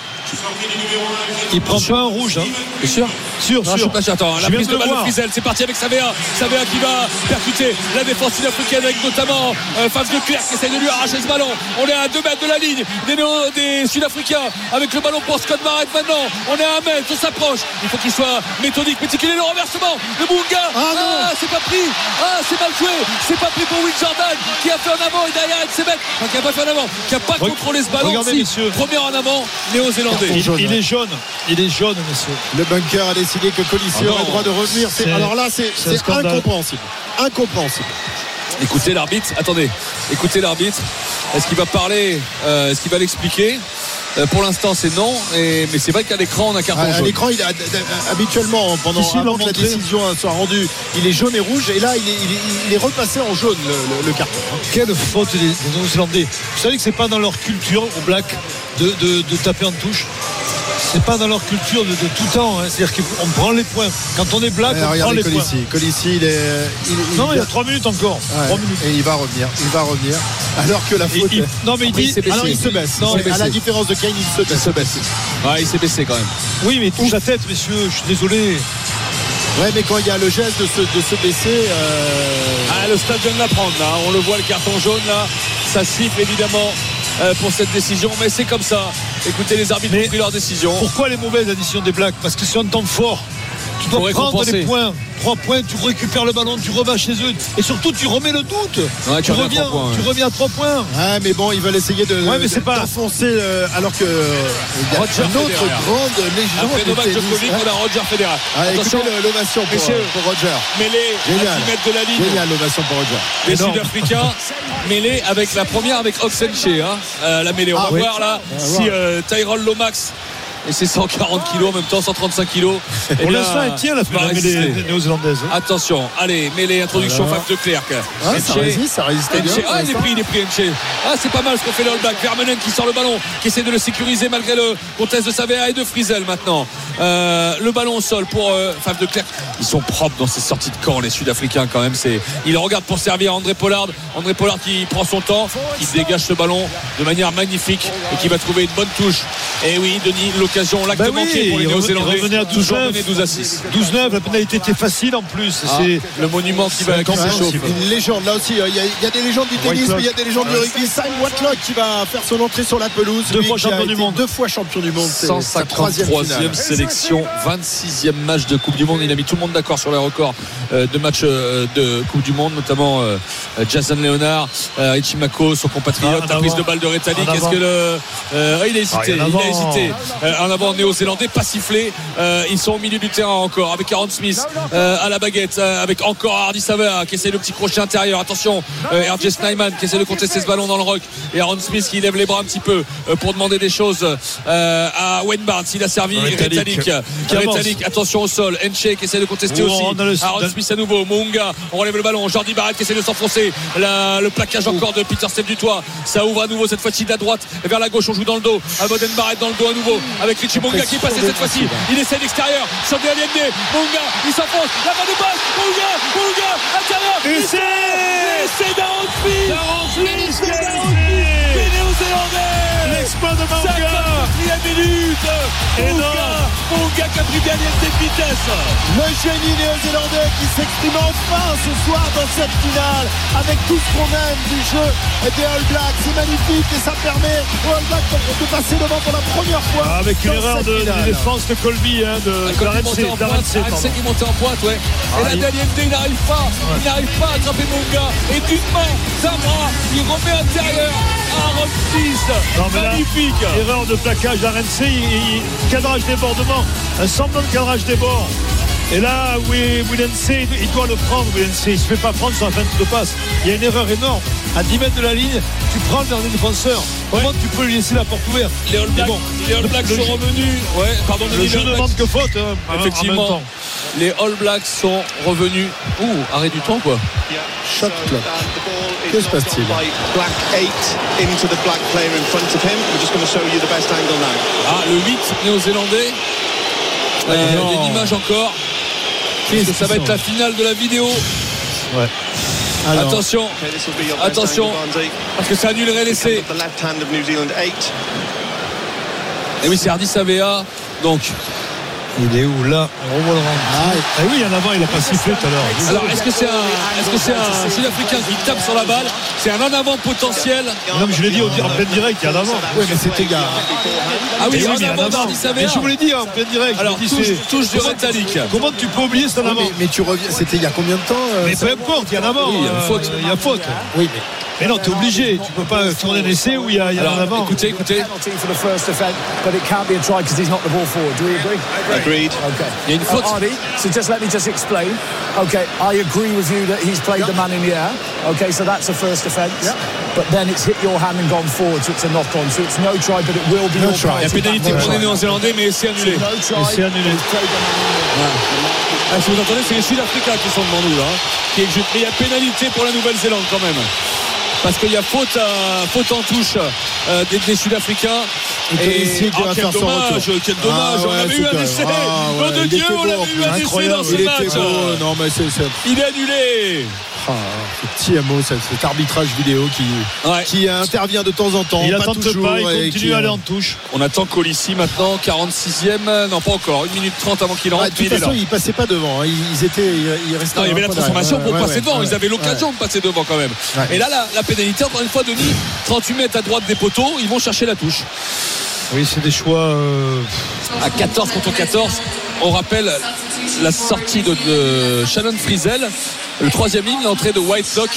Il prend pas un rouge. Hein. Sûr. Sûr, sûr. Attends, la prise de le balle de c'est parti avec Savea. Savea qui va percuter la défense sud-africaine avec notamment euh, Faf de Clerc qui essaie de lui arracher ce ballon. On est à 2 mètres de la ligne des, Sud-Africains avec le ballon pour Scott Barrett maintenant. On est à un mètre, on s'approche. Il faut qu'il soit méthodique, méticuleux. Le renversement de Bunga. Ah, non. c'est pas pris. Ah, c'est mal joué. C'est pas pris pour Will Jordan qui a fait en avant et derrière Edsebet enfin, qui a pas fait en avant, qui a pas contrôlé ce ballon. regardez, Si, messieurs. Premier en avant, Il, jaune, il ouais. est jaune. Il est jaune, messieurs. Le bunker a décidé que Colissi Ah aurait le droit de revenir. C'est- C'est- Alors là, c'est incompréhensible. Incompréhensible. Écoutez l'arbitre, attendez, écoutez l'arbitre. Est-ce qu'il va parler euh, Est-ce qu'il va l'expliquer? Euh, Pour l'instant, c'est non. Et, mais c'est vrai qu'à l'écran, on a un carton À, à jaune. l'écran, il a, d- d- habituellement, pendant avant l'ont que la décision soit rendue, il est jaune et rouge. Et là, il est, il est- il est repassé en jaune, le, le- le carton. Quelle faute des, des Néo-Zélandais. Vous savez que c'est pas dans leur culture au black de, de- de taper en touche. C'est pas dans leur culture de, de tout temps. hein. C'est-à-dire qu'on prend les points. Quand on est black, Ouais, on prend les points. Colissi. Il est. Il, il- Non, il y a 3 minutes encore. Ouais, 3 minutes. Et il va revenir. Il va revenir. Alors que la faute. il- non, mais il Après, il dit. alors il se baisse. Non, il à la différence de Kane, il se Il baisse. se baisse. Ouais, il s'est baissé quand même. Oui, mais il touche la tête, messieurs. Je suis désolé. Ouais, mais quand il y a le geste de se, de se baisser. euh, Ah, le stade vient de la prendre là. On le voit, le carton jaune là. Ça siffle évidemment pour cette décision. Mais c'est comme ça. Écoutez, les arbitres ont pris leur décision. Pourquoi les mauvaises additions des blacks? Parce que c'est un temps fort. Tu dois prendre récompenser. des points. 3 points, tu récupères le ballon, tu revas chez eux. Et surtout, tu remets le doute. Ouais, tu tu, reviens à reviens, trois points, ouais. tu reviens à 3 points. Ouais, mais bon, ils veulent essayer de Ouais, mais c'est pas- d'enfoncer euh, alors que euh, il y a Roger une autre Federer. grande légende Après de Novak. Djokovic, on a Roger Federer. Ah, Attention, l'ovation pour, Messieurs. pour Roger. mêlé à 10 mètres de la ligne. Génial l'ovation pour Roger. Les. Sud-Africains mêlés avec la première avec Oxenche hein, euh, la mêlée on Ah va oui. voir là va si euh, Tyrone Lomax et c'est 140 kilos en même temps 135 kilos eh l'instant, elle tient la néo-zélandaises. hein. attention allez mêlée introduction Alors. Faf de Clerc Ah, ça résiste, ça bien. Pour Ah, il est pris, il est pris, Henche. Ah, c'est pas mal ce qu'on fait le All-Back. Vermeulen qui sort le ballon, qui essaie de le sécuriser malgré le contest de Savea et de Frizel maintenant. Euh, le ballon au sol pour euh, Faf de Clerc. Ils sont propres dans ces sorties de camp, les Sud-Africains quand même. C'est, il regarde pour servir André Pollard. André Pollard qui prend son temps, qui dégage ce ballon de manière magnifique et qui va trouver une bonne touche. Et oui, Denis, l'occasion, l'acte Bah oui, manqué pour les Néo-Zélandais. à 12 Toujours neuf. mené 12 à 6. 12-9, la pénalité était facile en plus. Ah, C'est le monument qui va s'échauffe. Une légende là aussi, euh, il y, a- il y a des légendes du tennis, mais il y a des légendes du rugby. Simon Whitelock qui va faire son entrée sur la pelouse. Deux fois champion du monde. Deux fois champion du monde. C'est sa troisième 153e finale. sélection, 26e match de Coupe du Monde. Il a mis tout le monde d'accord sur les records euh, de matchs euh, de Coupe du Monde, notamment Jason Leonard, euh, Richie Mako, son compatriote, Ah, la prise de balle de Rettali. En Qu'est-ce que le. euh, ah, il a hésité, Ah, il a hésité. En avant néo-zélandais, pas sifflé. Euh, ils sont au milieu du terrain encore avec Aaron Smith euh, à la baguette, euh, avec encore Hardy Savea qui essaie le petit crochet intérieur. Attention, RJ Snyman qui essaie de contester ce ballon dans le rock et Aaron Smith qui lève les bras un petit peu pour demander des choses à Wayne Barnes. Il a servi. Retallick, attention au sol. Enche qui essaie de contester Oh, aussi. Aaron Smith à nouveau. Mounga, on relève le ballon. Jordi Barrett qui essaie de s'enfoncer. Le plaquage encore de Peter Steph du toit. Ça ouvre à nouveau cette fois-ci de la droite vers la gauche. On joue dans le dos. À Boden Barrett dans le dos à nouveau. Avec Richie Munga qui est passé cette fois-ci. Il essaie l'extérieur. Sur de Allende. Munga, il s'enfonce. La main de balle. Munga, Munga, intérieur. Essai C'est d'Aaron Smith. D'Aaron Smith. Les Néo-Zélandais. l'exploit de Manga. 54e minute. Munga, Qui a pris bien vitesse. Le génie néo-zélandais qui s'exprime enfin ce soir dans cette finale avec tout ce qu'on aime du jeu des All Blacks. C'est magnifique et ça permet aux All Blacks de, de passer devant pour la première fois. Ah, Avec une erreur de, défense de Colby, hein, de Quand il d'Arrête montait en d'Arrête pointe, C, pardon. Arrête qui montait en pointe, ouais. Et là, il- Daliente, il n'arrive pas, il n'arrive pas à attraper Monga. Et d'une main, d'un bras, il remet intérieur à. Non, mais là- Magnifique. Erreur de plaquage d'Arense, il, il- cadrage débordement, un semblant de cadrage des bords. Et là, oui, Willense, il il doit le prendre, Willense. Il ne se fait pas prendre sur la fin de passe. Il y a une erreur énorme. À 10 mètres de la ligne, tu prends le dernier défenseur. Comment tu peux lui laisser la porte ouverte Les All Blacks, bon, les All Blacks le sont revenus. Ouais, pardon, Le les jeu All ne Blacks- demande que faute. hein, en- en même Effectivement, temps. les All Blacks sont revenus. Ouh, arrêt du temps quoi. Shot clock. Que se passe-t-il Black 8 into the black player in front of him. We're just going to show you the best angle now. Ah, le 8 néo-zélandais. Il y a une image encore. Parce que ça va être la finale de la vidéo. Alors, Attention, Attention. parce que ça annulerait l'essai. The left hand of New Zealand 8. Et oui, c'est Hardy Savea. Donc, Il est où là On revoit le rang. Ah, Ah oui, en avant, il n'a pas sifflé tout à l'heure. alors est-ce que c'est un, est-ce que c'est un Sud-Africain qui tape sur la balle C'est un en avant potentiel. Non, mais je l'ai dit au- en plein direct, il y a en avant. oui, mais c'était gars. Ah oui, Mais en a avant Mais je vous l'ai dit en plein direct. Alors, touche, du Rétalique. Comment tu peux oublier cet en avant mais, tu reviens, c'était il y a combien de temps euh, Mais peu importe, il y a en avant. Oui, il y a euh, faute. Il y a faute. Oui, mais Mais non, t'es obligé. Tu peux pas tourner un essai où il y a, il y a en Alors, avant. écoutez, écoutez, penalty for the first offence, but it can't be a try because he's not the ball forward. Do we agree? Agreed. Okay. Il y a une faute. Uh, so just let me just explain. Okay, I agree with you that he's played the man in the air. Okay, so that's a first offence. But then it's hit your hand and gone forward, so it's a knock on. So it's no try, but it will be No your try. il y a penalty pénalité pour les Néo-Zélandais, mais c'est annulé. No try. Et c'est annulé. Ah, si vous entendez, c'est les Sud-Africains qui sont devant nous là. hein, qui est- Mais il y a pénalité pour la Nouvelle-Zélande quand même. Parce qu'il y a faute, à- faute en touche euh, des, des Sud-Africains. Et qui ah, quel dommage, quel dommage. Ah on ouais, avait eu un essai. Ah Nom ouais, de Dieu, on avait eu un essai dans ce match. beau. Non, mais c'est c'est- Il est annulé. Ah, ce petit hameau, cet cet arbitrage vidéo qui, Ouais. qui intervient de temps en temps. Il pas attend toujours, pas, il et continue qui, à aller euh, en touche. On attend Colissi maintenant, 46e. Non, pas encore. 1 minute 30 avant qu'il ah, rentre. de mais toute il façon, ils passaient pas devant. hein. Ils, ils étaient, ils, ils restaient. Non, il y avait la transformation pour Ouais, passer ouais, devant. ouais. Ils avaient l'occasion de passer devant quand même. Ouais. Et là, la, la pénalité, encore une fois, Denis, 38 mètres à droite des poteaux, ils vont chercher la touche. Oui, c'est des choix. euh, À 14 contre 14, on rappelle la sortie de, de Shannon Frizel, le troisième ligne, l'entrée de Whitelock.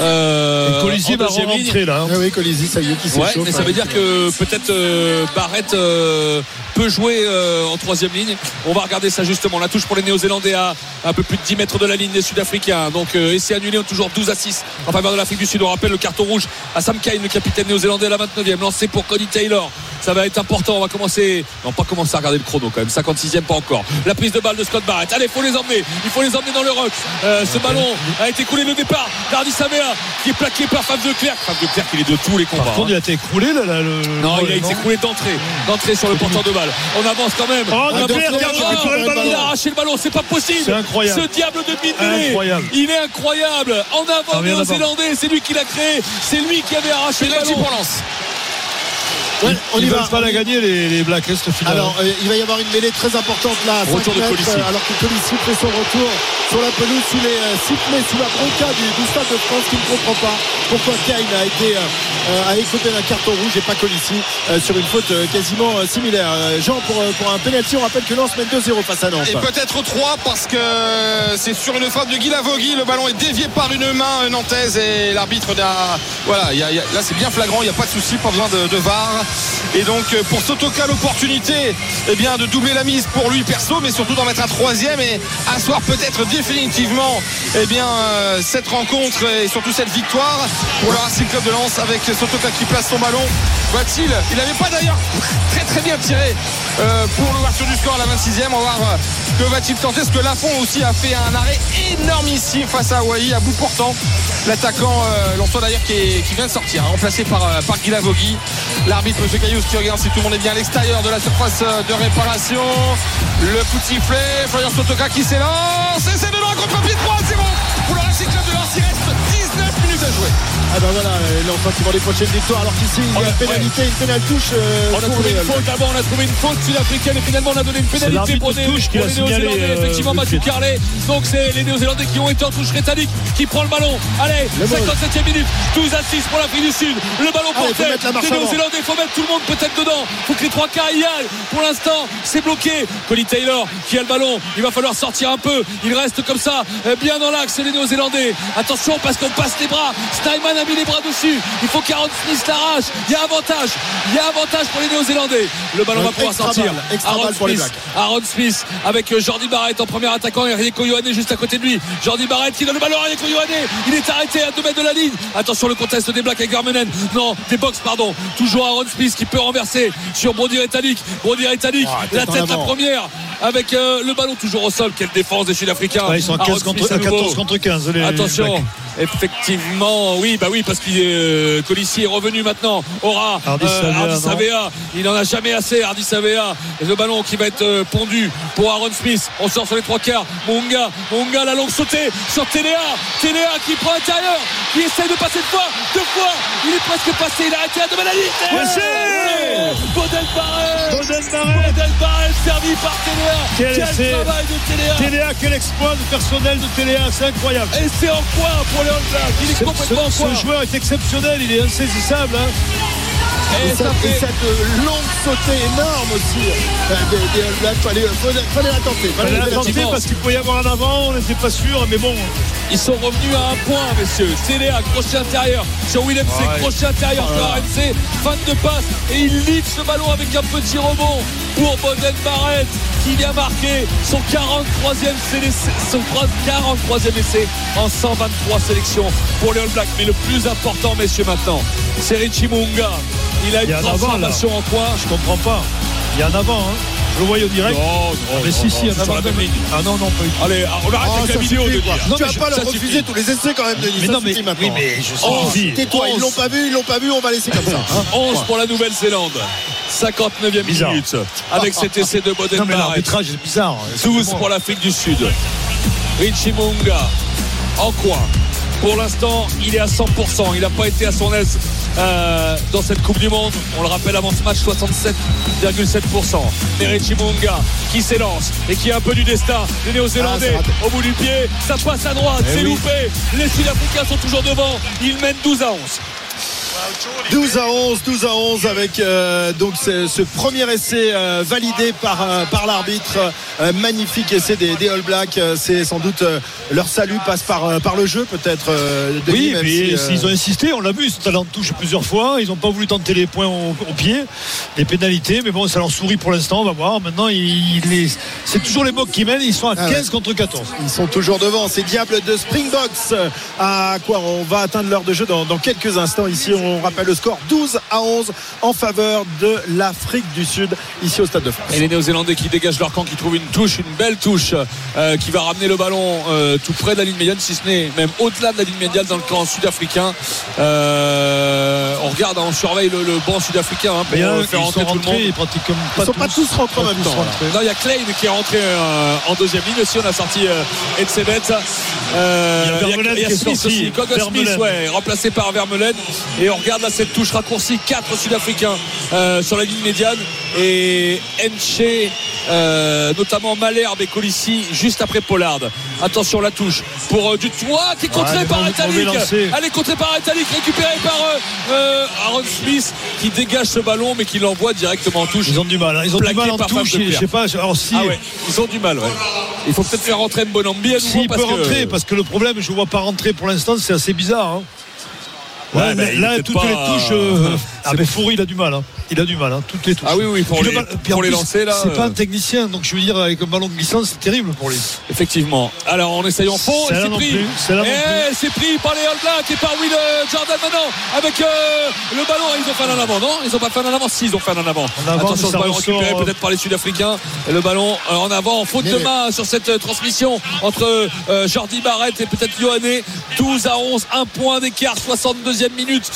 Euh, Et Colisier en va deuxième ligne. rentrer là. hein. Ah oui, Colisi, ça y est, qui Ouais, s'échauffe. mais ça veut dire que peut-être euh, Barrett euh, peut jouer euh, en troisième ligne. On va regarder ça justement. La touche pour les Néo-Zélandais à un peu plus de 10 mètres de la ligne des Sud-Africains. Donc euh, essai annulé, toujours 12 à 6 en faveur de l'Afrique du Sud. On rappelle le carton rouge à Sam Kane, le capitaine néo-zélandais à la 29e. Lancé pour Cody Taylor. Ça va être important. On va commencer. Non, pas commencer à regarder le chrono quand même. 56e, pas encore. La prise de balle de Scott Barrett. Allez, faut les emmener. Il faut les emmener dans le rock. Euh, ce ballon a été coulé le départ d'Hardy Savea qui est plaqué par Fab de Clerc. Fab de Clerc, il est de tous les combats. Par contre, hein. il a été écroulé là. là, le, Non, il a été écroulé d'entrée. D'entrée sur le porteur de balle. On avance quand même. Oh, On avance Clerc le ballon. Il a arraché le ballon, c'est pas possible. C'est incroyable. Ce diable de. Incroyable. Il est incroyable. En avant Ah, néo-zélandais, c'est lui qui l'a créé. C'est lui qui avait arraché le ballon. pour Lens. Ouais, on Ils ne va. veulent pas la gagner les, les Blacks Est final. Alors, euh, il va y avoir une mêlée très importante là, à 5 Retour de Colissi. euh, alors que Colissi fait son retour sur la pelouse sous les euh, sous la bronca du, du Stade de France qui ne comprend pas pourquoi Kane a été euh, a écopé d'un carton rouge et pas Colissi euh, sur une faute euh, quasiment euh, similaire. Jean, pour, euh, pour un penalty, on rappelle que Lens mène 2-0 face à Nantes. Et peut-être 3 parce que c'est sur une frappe de Guy Lavogui. Le ballon est dévié par une main nantaise et l'arbitre n'a. Voilà, il y a- il y a- là c'est bien flagrant, il n'y a pas de souci, pas besoin de, de VAR. Et donc euh, pour Sotoka, l'opportunité eh bien, de doubler la mise pour lui perso, mais surtout d'en mettre un troisième et asseoir peut-être définitivement eh bien, euh, cette rencontre et surtout cette victoire pour le Racing Club de Lens avec Sotoka qui place son ballon. Va-t-il Il n'avait pas d'ailleurs très très bien tiré euh, pour l'ouverture du score à la 26e. On va voir que va-t-il tenter Parce que Lafont aussi a fait un arrêt énormissime face à Hawaii à bout portant. L'attaquant Lançois d'ailleurs qui, vient de sortir, hein, remplacé par, par Guy Lavogui. L'arbitre M. Caillous qui regarde si tout le monde est bien à l'extérieur de la surface euh, de réparation. Le coup de sifflet, Florian Sotoka qui s'élance. Et c'est de loin contre pied droit, c'est bon pour le Racing Club de Lens. Il reste 19 minutes à jouer. Ah ben voilà, euh, Lens qui vont décrocher une victoire alors qu'ici il y a une pénalité, une pénale touche. euh, On a trouvé les- une faute d'abord, on a trouvé une faute sud-africaine et finalement on a donné une pénalité pour les, touche pour les Néo-Zélandais. euh, Effectivement, Mathieu. Carlet. Donc c'est les Néo-Zélandais qui ont été en touche rétalique qui prend le ballon. Allez, Le ballon. 57e minute, 12 à 6 pour l'Afrique du Sud. Le ballon porté avant. Néo-Zélandais. Il faut mettre tout le monde peut-être dedans. Il faut que les trois quarts y aillent. Pour l'instant, c'est bloqué. Colin Taylor qui a le ballon. Il va falloir sortir un peu. Il reste comme ça, euh, bien dans l'axe, les Néo-Zélandais. Attention parce qu'on passe les bras Snyman a mis les bras dessus. Il faut qu'Aaron Smith l'arrache. Il y a avantage. Il y a avantage pour les Néo-Zélandais. Le ballon Ouais, va pouvoir sortir. balle, Aaron balle pour les Smith. Aaron Smith avec Jordi Barrett en premier attaquant et Rieko Ioane juste à côté de lui. Jordi Barrett qui donne le ballon à Rieko Ioane. Il est arrêté à 2 mètres de la ligne. Attention le contest des Blacks avec Vermeulen. Non, des box pardon. Toujours Aaron Smith qui peut renverser sur Brody Retallick. Brody Retallick, Ah, la tête la première avec euh, le ballon toujours au sol. Quelle défense des Sud-Africains. Ouais, ils sont à, Aaron 15 contre, Smith à à nouveau. 14 contre 15. Les, Attention, les effectivement, oui, bah oui, parce que euh, Colissi est revenu maintenant. Aura non Savea. il en a jamais assez. Hardy Savea, le ballon qui va être euh, pondu pour Aaron Smith. On sort sur les trois quarts. Munga, Munga, la longue sautée sur Téléa. Téléa qui prend l'intérieur, qui essaie de passer une fois, deux fois. Il est presque passé, il a arrêté à deux de Baudel Barrel. Baudel Barrel servi par Téléa. Quel travail de Téléa. Téléa, quel exploit de personnel de Téléa, c'est incroyable. Et c'est en coin pour les All Blacks? Il est Ce, complètement en ce- joueur est exceptionnel, il est insaisissable. hein. Et Et ça et fait- cette, longue sautée énorme aussi euh, des, des All Blacks. Fallait, fallait, fallait la tenter. Fallait Fallait la tenter. parce qu'il pouvait y avoir un avant, on n'était pas sûr, mais bon. Ils sont revenus à un point, messieurs. Téléa, crochet intérieur. Sur Willem, c'est Ouais. crochet intérieur sur RMC. Fin de passe. Et il livre ce ballon avec un petit rebond pour Boden Barrett qui vient marquer son 43e, sélection- son 43e essai en 123 sélections pour les All Blacks. Mais le plus important, messieurs, maintenant, c'est Richie Munga. Il a Il y une a un avant, transformation en coin. Je comprends pas. Il y a un avant, hein. Je le voyais au direct. Non, non, mais non, si, non, si, un sur avant. la même ligne. Ah non, non, pas du tout. Allez, on arrête Oh, avec la vidéo de. Non, tu mais vas je- pas leur refuser suffit. tous les essais quand même, Denis. Mais ça non, mais, suffit oui, maintenant. mais je Oh. Tais-toi, ils l'ont pas vu, ils l'ont pas vu, on va laisser comme ça. hein. 11 pour la Nouvelle-Zélande. 59e Bizarre. minute. Avec cet essai de Boden Non, mais l'arbitrage est bizarre. 12 pour l'Afrique du Sud. Richie Munga en coin. Pour l'instant, il est à 100%. Il n'a pas été à son aise euh, dans cette Coupe du Monde. On le rappelle avant ce match, 67,7%. Mais Richie Munga qui s'élance et qui a un peu du destin. Les Ah, Néo-Zélandais raté. au bout du pied. Ça passe à droite. Eh c'est oui. loupé. Les Sud-Africains sont toujours devant. Ils mènent 12 à 11. 12 à 11, 12 à 11 avec euh, donc ce, ce premier essai euh, validé par, euh, par l'arbitre. Magnifique essai des, des All Blacks. C'est sans doute leur salut passe par, par le jeu peut-être. Oui, mais si, s'ils ont insisté, on l'a vu, ils allés en touche plusieurs fois. Ils n'ont pas voulu tenter les points au, au pied, les pénalités, mais bon, ça leur sourit pour l'instant, on va voir. Maintenant, c'est toujours les Mocs qui mènent, ils sont à Ah 15 ouais. contre 14. Ils sont toujours devant. Ces Diables de Springboks. euh, À quoi On va atteindre l'heure de jeu dans, dans quelques instants. Ici, on rappelle le score 12 à 11 en faveur de l'Afrique du Sud, ici au Stade de France. Et les Néo-Zélandais qui dégagent leur camp, qui trouvent une touche, une belle touche, euh, qui va ramener le ballon euh, tout près de la ligne médiane, si ce n'est même au-delà de la ligne médiane dans le camp sud-africain. Euh, on regarde, hein, on surveille le, le banc sud-africain hein, pour là, faire ils rentrer sont tout le monde. ils pratiquent comme pas Ils sont pas tous rentrés en même temps. Non, il y a Klein qui est rentré euh, en deuxième ligne aussi. On a sorti euh. Euh, Il y a Vermeulen il y a qui est Smith sorti. aussi. Smith, ouais, remplacé par Vermeulen. Et on regarde là cette touche raccourcie. Quatre Sud-Africains euh, sur la ligne médiane. Et Enche, euh, notamment Malherbe et Colissi, juste après Pollard. Attention la touche pour euh, Dutoit qui est contré Ouais, par lancé. Elle est contrée par Etalik, récupérée par Aaron Smith qui dégage ce ballon mais qui l'envoie directement en touche. Ils ont du mal, hein. ils ont du mal en touche. Je sais pas, alors si. Ah ouais, ils ont du mal, ouais. Il faut peut-être faire rentrer Mbonambi S'il parce peut que- rentrer, parce que le problème, je ne vois pas rentrer pour l'instant, c'est assez bizarre. hein. Ouais, Là, mais il là, est toutes pas- les touches. euh, Ah, mais Foury, il a du mal. hein. Il a du mal, hein, toutes les touches. Ah oui, oui, pour le les- en pour les lancer, là, C'est euh. pas un technicien, donc je veux dire, avec un ballon glissant, c'est terrible pour lui. Effectivement. Alors on essaye en fond. C'est pris. Et c'est pris par les All Blacks et par Will euh, Jordan maintenant avec euh, le ballon. Ils ont fait un en avant, non? Ils ont pas fait un en avant? Si, ils ont fait un en avant. En avant, Attention, ça ballon récupéré euh, peut-être par les Sud-Africains. Le ballon euh, en avant, en faute de Mais- main sur cette euh, transmission entre euh, Jordi Barrett et peut-être Yohanné. 12 à 11, un point d'écart, 62e minute.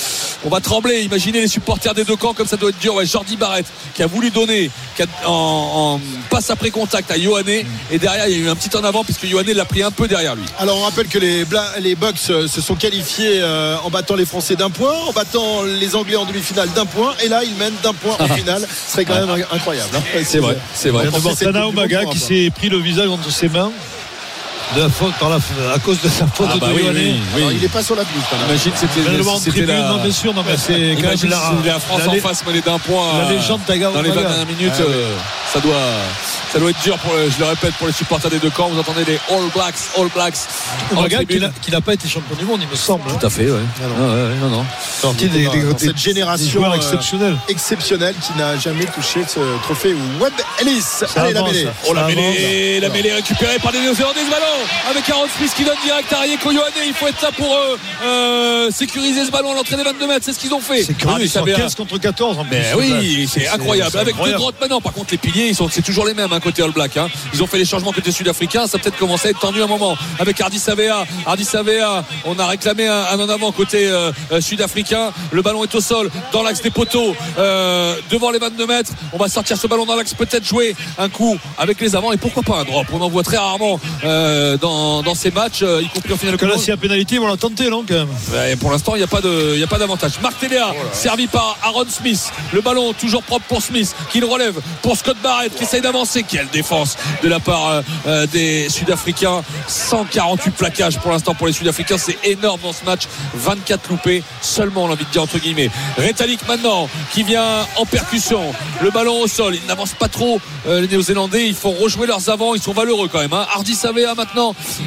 On va trembler. Imaginez les supporters des deux camps comme ça doit être dur. Ouais, Jordi Barrett qui a voulu donner qui a- en, en passe après contact à Yohanné et derrière il y a eu un petit en avant puisque Yohanné l'a pris un peu derrière lui. Alors on rappelle que les, Bla- les Bucks euh, se sont qualifiés euh, en battant les Français d'un point, en battant les Anglais en demi-finale d'un point, et là ils mènent d'un point en finale. Ce serait quand même incroyable. hein. C'est vrai, c'est vrai. On Il y a pensait d'abord cette Tana Coupe du Omaga qui s'est pris le visage entre ses mains de la faute, par la, à cause de sa faute Ah bah de oui, Yohanné. oui, oui. Alors, il n'est pas sur la même. Imagine c'était la non, bien sûr, non, mais c'est quand Imagine même si c'était la France la- en face menée d'un point la euh, légende Taga dans les 20 Omaga. dernières minutes Ah euh, ça doit Ça doit être dur, pour je le répète, pour les supporters des deux camps. Vous entendez les All Blacks, All Blacks. Umaga qui n'a- pas été champion du monde, il me semble. hein. Tout à fait, ouais. non. Ouais, ouais, non, non. Des, des- des- cette génération, des joueurs euh, exceptionnels. exceptionnel qui n'a jamais touché ce trophée Webb Ellis. Allez, la mêlée. Oh la mêlée, la mêlée récupérée par les Néo-Zélandais ce ballon avec Aaron Smith qui donne direct à Rieko Ioane. Il faut être là pour euh, euh, sécuriser ce ballon à l'entrée des 22 mètres. C'est ce qu'ils ont fait. C'est curieux, Ah, ils sont 15 contre 14 en plus. Mais oui, c'est incroyable. Avec deux grottes maintenant. Par contre, les piliers, c'est toujours les mêmes hein, côté All Black. hein. Ils ont fait les changements côté sud-africain. Ça a peut-être commencé à être tendu un moment. Avec Hardy Savea. Hardy Savea, on a réclamé un, un en avant côté euh, euh, sud-africain. Le ballon est au sol, dans l'axe des poteaux, devant les 22 mètres. On va sortir ce ballon dans l'axe, peut-être jouer un coup avec les avants. Et pourquoi pas un drop On en voit très rarement euh, dans, dans ces matchs, euh, y compris en finale de Que là, s'il y a pénalité, ils vont la tenter, non, quand même? Ouais, pour l'instant, il n'y a pas de, il y a pas d'avantage. Marc Téléa, servi par Aaron Smith. Le ballon toujours propre pour Smith, qui le relève pour Scott Barrett, qui essaye d'avancer. Quelle défense de la part euh, euh, des Sud-Africains. 148 plaquages pour l'instant pour les Sud-Africains. C'est énorme dans ce match. 24 loupés seulement, on a envie de dire entre guillemets. Rétalik maintenant, qui vient en percussion. Le ballon au sol. Ils n'avancent pas trop, euh, les Néo-Zélandais. Ils font rejouer leurs avants. Ils sont valeureux quand même. Hein. Hardy Savea maintenant,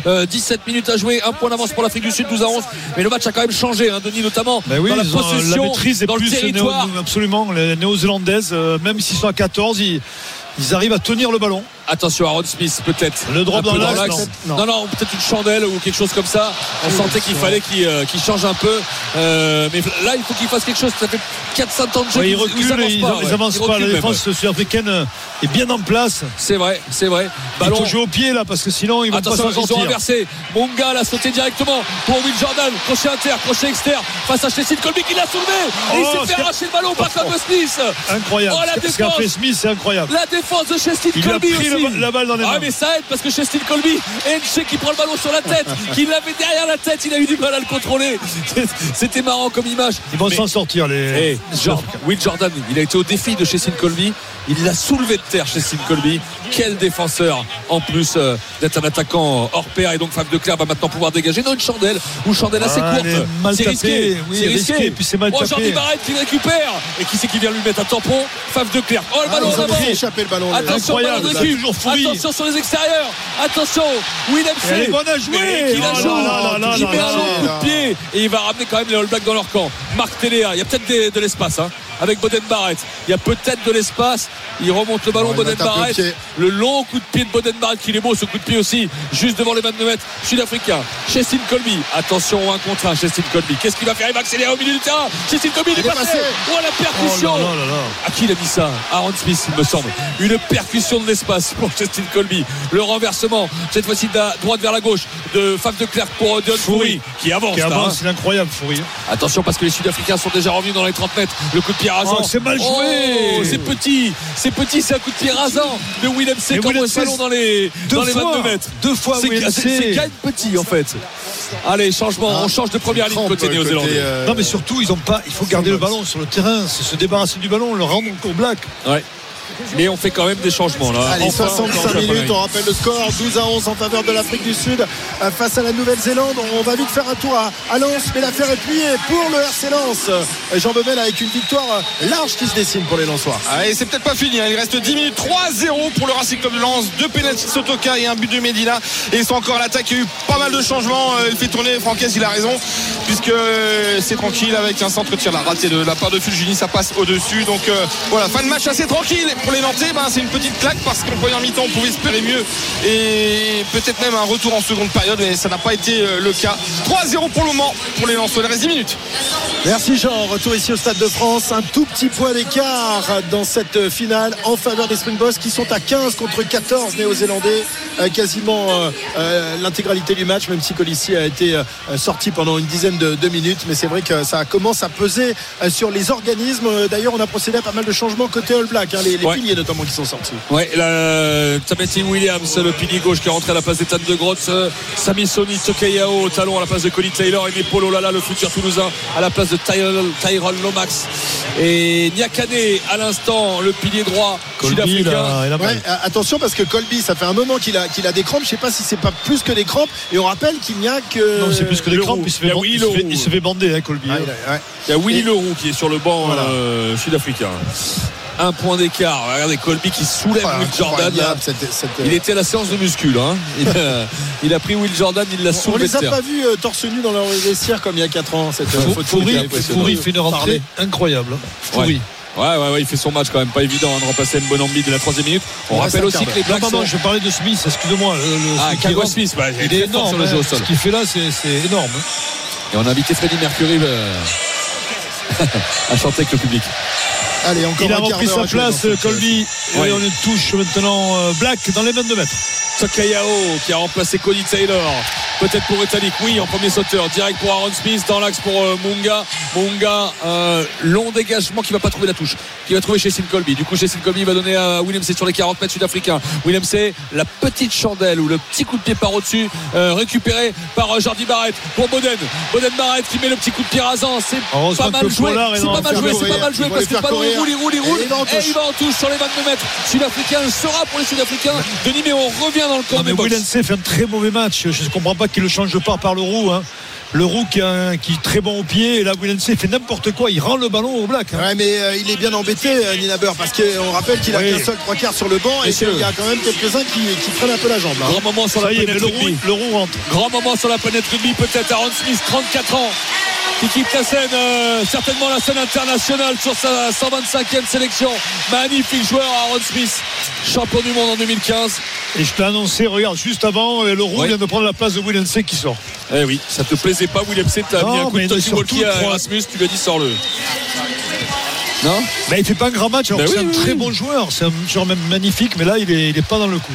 euh, 17 minutes à jouer. Un point d'avance pour l'Afrique du Sud, 12 à 11. Mais le match a quand même changé, hein, Denis, notamment Ben oui, dans la possession, la maîtrise est dans le plus territoire. néo- absolument. Les néo-zélandaises, euh, même s'ils sont à 14, ils, ils arrivent à tenir le ballon. Attention Aaron Smith peut-être. Le drop dans peu l'axe, non. Non, non, peut-être une chandelle ou quelque chose comme ça. On sentait qu'il fallait qu'il euh, qu'il change un peu. Euh, mais là, il faut qu'il fasse quelque chose. Ça fait 4-5 ans de jeu. Ouais, ils reculent, avancent ils, pas, ils avancent Ils pas. La défense sud-africaine euh, est bien en place. C'est vrai, c'est vrai. Il Ballon. faut jouer au pied là parce que sinon ils vont Attention, pas s'en ils ont sortir. inversé. Munga l'a sauté directement pour Will Jordan. Crochet inter, crochet externe face à Chessin Colby qui l'a soulevé. Et il Oh, s'est fait arracher le ballon par Smith. Incroyable. Oh, la Ce qu'a défense. fait Smith, c'est incroyable. La défense de Chestin Il a Colby. Le- la balle dans les Ah mains. mais ça aide parce que Chestin Colby, Enche qui prend le ballon sur la tête, qui l'avait derrière la tête, il a eu du mal à le contrôler. C'était marrant comme image. Ils vont s'en sortir les. eh, Jor- Will Jordan, il a été au défi de Chessin Colby. Il l'a soulevé de terre, Chessin Colby. Quel défenseur, en plus euh, d'être un attaquant hors pair. Et donc, Fab de Clerc va maintenant pouvoir dégager. Non, une chandelle, ou chandelle assez Ah, courte. C'est risqué. Oui, c'est risqué, risqué. puis c'est mal oh. Jordi Barrett qui récupère. Et qui c'est qui vient lui mettre un tampon? Fab de Clerc. Oh, le Ah, ballon ils en avant. fait échapper le ballon. Attention, ballon de récup. Toujours. Attention sur les extérieurs. Attention, Willem elle est bonne à jouer. Là là là Il met un long coup de pied et il va ramener quand même les All Blacks dans leur camp. Marc Téléa, il y a peut-être de l'espace hein, avec Boden Barrett. Il y a peut-être de l'espace. Il remonte le ballon Oh, Boden au Barrett. Le long coup de pied de Boden Barrett qui est beau ce coup de pied aussi juste devant les 22 mètres sud-africain. Chestin Colby. Attention un contre un Chestin Colby. Qu'est-ce qu'il va faire? Il va accélérer au milieu du terrain. Chestin Colby il est Il est passé. passé. Oh la Oh percussion. là. À qui il a dit ça? Aaron Smith, il me semble. Une percussion de l'espace pour Justin Colby. Le renversement, cette fois-ci de la droite vers la gauche, de Fab de Clerc pour euh, Dion Foury, qui avance. Qui avance, hein. c'est incroyable, Foury. Attention parce que les Sud-Africains sont déjà revenus dans les 30 mètres. Le coup de pied rasant. Oh, c'est mal joué. Oh, c'est petit. C'est petit, c'est un coup de pied rasant de Willem C. Mais Comme C, ballon dans les, deux dans les fois. 22 mètres. Deux fois, C'est même petit en fait. Allez, changement. Ah, on change de première ligne côté néo-zélandais. euh, Non, mais surtout, ils ont pas. Il faut garder le ballon sur le terrain, c'est se débarrasser du ballon, le rendre au black. Ouais. Mais on fait quand même des changements là. Allez, Enfin, 65 encore une minutes, on rappelle le score 12 à 11 en faveur de l'Afrique du Sud euh, face à la Nouvelle-Zélande. On va vite faire un tour à, Lens, mais l'affaire est pliée pour le RC Lens. Jean Bemel avec une victoire euh, large qui se dessine pour les Lensois. Ah, et c'est peut-être pas fini, hein. il reste 10 minutes 3-0 pour le Racing Club de Lens, deux pénaltys de Sotoka et un but de Medina et ils sont encore à l'attaque, il y a eu pas mal de changements, Euh, il fait tourner Francaise, il a raison puisque c'est tranquille avec un centre tir là raté de la part de Fulgini, ça passe au-dessus donc euh, voilà, fin de match assez tranquille pour les Nantais, ben, c'est une petite claque parce qu'en première mi-temps on pouvait espérer mieux et peut-être même un retour en seconde période mais ça n'a pas été euh, le cas 3-0 pour le moment pour les Lensois, il reste 10 minutes Merci Jean. Retour ici au Stade de France. Un tout petit point d'écart dans cette finale en faveur des Springboks qui sont à 15 contre 14 néo-zélandais. Euh, quasiment euh, euh, l'intégralité du match, même si Colissi a été euh, sorti pendant une dizaine de, minutes. Mais c'est vrai que ça commence à peser euh, sur les organismes. Euh, D'ailleurs, on a procédé à pas mal de changements côté All Black. hein, Ouais. piliers notamment qui sont sortis. Ouais, la Tamati Williams, le pilier gauche qui est rentré à la place d'Ethan de Grotz, Sami Soni, Tokayao au talon à la place de Colin Taylor et Polo Lala, le futur Toulousain, à la place de Tyrell, Tyrell Lomax et Niakane à l'instant, le pilier droit Colby, sud-africain. Ouais, euh, attention parce que Colby, ça fait un moment qu'il a, qu'il a des crampes. Je sais pas si c'est pas plus que des crampes. Et on rappelle qu'il n'y a que. Non, c'est plus que des crampes, il se fait, il se fait- Leroux. il se fait bander, hein, Colby. Ah, il a- ouais. Il y a Willy Et- Leroux qui est sur le banc Voilà. euh, sud-africain. Un point d'écart. Regardez Colby qui soulève Ah, Will Jordan. là. incroyable, cette- cette- Il était à la séance de muscule. hein. Il, a, il a pris Will Jordan, il l'a On soulevé les de a pas vus euh, torse nu dans leur vestiaire comme il y a 4 ans. Cette euh, fait une rentrée incroyable. Ouais. Foury. Ouais, ouais, ouais, il fait son match quand même. Pas évident hein, de remplacer une bonne ambi de la troisième minute. On rappelle aussi que les Non, Blacks pardon, sont... je parlais de Smith, excusez-moi. le- le- Ah, Kagwa Smith, bah, il est il est très fort sur énorme. le jeu au hein. sol. Ce qu'il fait là, c'est énorme. hein. Et on a invité Freddy Mercury euh, à chanter avec le public. Allez, encore Il a repris sa place, cette- Colby. Ouais. Et on est touche maintenant euh, Black dans les 22 mètres. Takayao qui a remplacé Cody Taylor. Peut-être pour Etalik, oui, en premier sauteur. Direct pour Aaron Smith, dans l'axe pour euh, Munga. Munga, euh, long dégagement qui va pas trouver la touche. Qui va trouver chez Sin Colby. Du coup, chez Sin Colby va donner à William C sur les 40 mètres sud-africains. William C, la petite chandelle ou le petit coup de pied par au-dessus, euh, récupéré par euh, Jordi Barrett pour Boden. Boden Barrett qui met le petit coup de pied rasant. C'est pas mal joué. C'est pas mal joué, c'est pas mal joué parce que il roule, il roule, il roule. Et il va en Et touche. il va en touche sur les 22 mètres. Sud-africain le sera pour les Sud-Africains. Denis, on revient dans le camp Non, mais C fait un très mauvais match. Je ne comprends pas qu'il le change pas par le roux. hein. Le roux qui, est très bon au pied. Et là, C fait n'importe quoi. Il rend le ballon au Black. hein. Ouais, mais euh, il est bien embêté, euh, Ninaber, parce qu'on rappelle qu'il a Oui. qu'un seul trois quarts sur le banc et qu'il y a quand même quelques-uns qui, qui prennent un peu la jambe. là. Grand moment sur la planète rugby. le roux rentre. Grand moment sur la planète rugby, peut-être Aaron Smith, 34 ans, quitte la scène, euh, certainement la scène internationale sur sa 125e sélection. Magnifique joueur Aaron Smith, champion du monde en 2015. Et je t'ai annoncé, regarde, juste avant, euh, le roux Ouais. vient de prendre la place de William C qui sort. Eh oui, ça te plaisait pas, William C, t'as mis un coup de surtout, talkie-walkie à Erasmus, tu lui as dit sors-le. Non? Mais il fait pas un grand match, alors Ben c'est oui, un oui, très oui. bon joueur. C'est un joueur même magnifique, mais là, il est, il est pas dans le coup.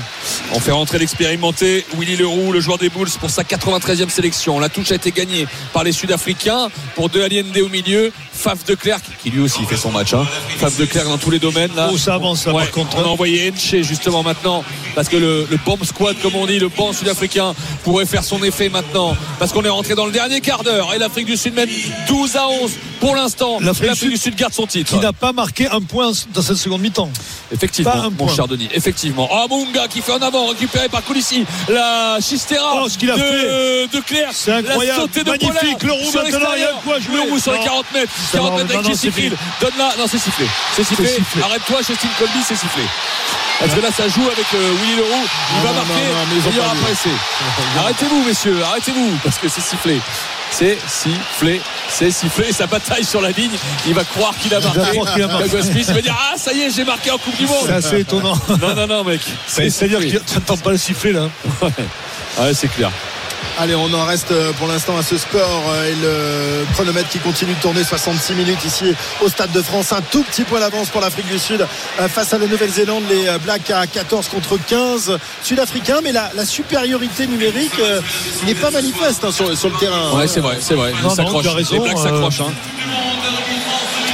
On fait rentrer l'expérimenté Willy Leroux, le joueur des Bulls, pour sa 93e sélection. La touche a été gagnée par les Sud-Africains pour De Allende au milieu. Faf de Klerk, qui lui aussi fait son match. Hein. Faf de Klerk dans tous les domaines. Là. Oh, ça avance, là, Ouais, par contre. On a envoyé Enche justement maintenant, parce que le, le bomb squad, comme on dit, le banc sud-africain pourrait faire son effet maintenant, parce qu'on est rentré dans le dernier quart d'heure et l'Afrique du Sud mène 12 à 11 pour l'instant. L'Afrique L'Afrique du Sud garde son titre. Qui n'a pas marqué un point dans cette seconde mi-temps. Effectivement, Pas un mon point. cher Denis. Effectivement. Ah, Munga qui fait en avant, récupéré par Colissi. La Chistera Oh, ce qu'il a de, fait. de Claire. C'est incroyable. La sautée de Magnifique. Le roux maintenant, il y a quoi jouer. Le roux sur les Non. 40 mètres. Ça 40 va, mètres avec Jesse. Donne-la. Non, c'est sifflé. C'est sifflé. sifflé. Arrête-toi, Justin Colby, c'est sifflé. Parce que là, ça joue avec euh, Willy Leroux. Il va marquer. non, non, mais il y aura. Arrêtez-vous, messieurs. Arrêtez-vous. Parce que c'est sifflé. C'est sifflé. C'est sifflé. Sa bataille sur la ligne. Il va croire qu'il a va marqué. croire qu'il a marqué. Smith, il va dire Ah, ça y est, j'ai marqué en Coupe du Monde. C'est assez étonnant. Non, non, non, mec. C'est- C'est-à-dire que tu n'entends pas le sifflet là. Ouais, c'est clair. Allez, on en reste euh, pour l'instant à ce score euh, et le chronomètre qui continue de tourner 66 minutes ici au Stade de France. Un tout petit point d'avance pour l'Afrique du Sud euh, face à la Nouvelle-Zélande. Les Blacks à 14 contre 15 Sud-Africains, mais la, la supériorité numérique euh, n'est pas manifeste hein, sur, sur le terrain. Ouais, c'est vrai, c'est vrai. Non, Ils s'accrochent. non, tu as raison, Les Blacks euh, s'accrochent. Hein.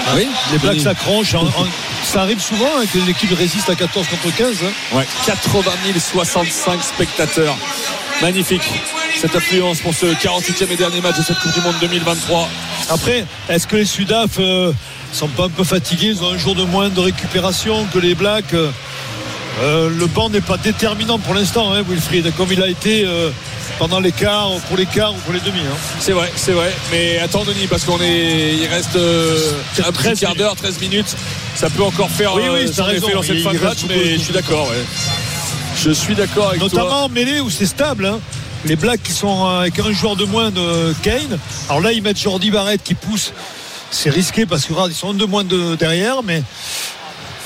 Ah oui Les Blacks s'accrochent. en- en- Ça arrive souvent hein, que l'équipe résiste à 14 contre 15. hein. Ouais, 80 065 spectateurs. Magnifique. Cette affluence pour ce 48e et dernier match de cette Coupe du Monde 2023. Après, est-ce que les Sudaf euh, sont pas un peu fatigués Ils ont un jour de moins de récupération que les Blacks. Euh, euh, le banc n'est pas déterminant pour l'instant, hein, Wilfried, comme il a été euh, pendant les quarts, pour les quarts ou pour les demi. hein. C'est vrai, c'est vrai. Mais attends, Denis, parce qu'on est. Il reste euh, un petit 13 quart d'heure, 13 minutes. Ça peut encore faire Oui, oui, effet raison. dans cette Il- fin de match, mais je suis d'accord, ouais. Je suis d'accord avec toi. Notamment en mêlée où c'est stable. hein. Les Blacks qui sont euh, avec un joueur de moins de Kane. Alors là, ils mettent Jordi Barrett qui pousse. C'est risqué parce que regarde, ils sont un de moins de derrière, mais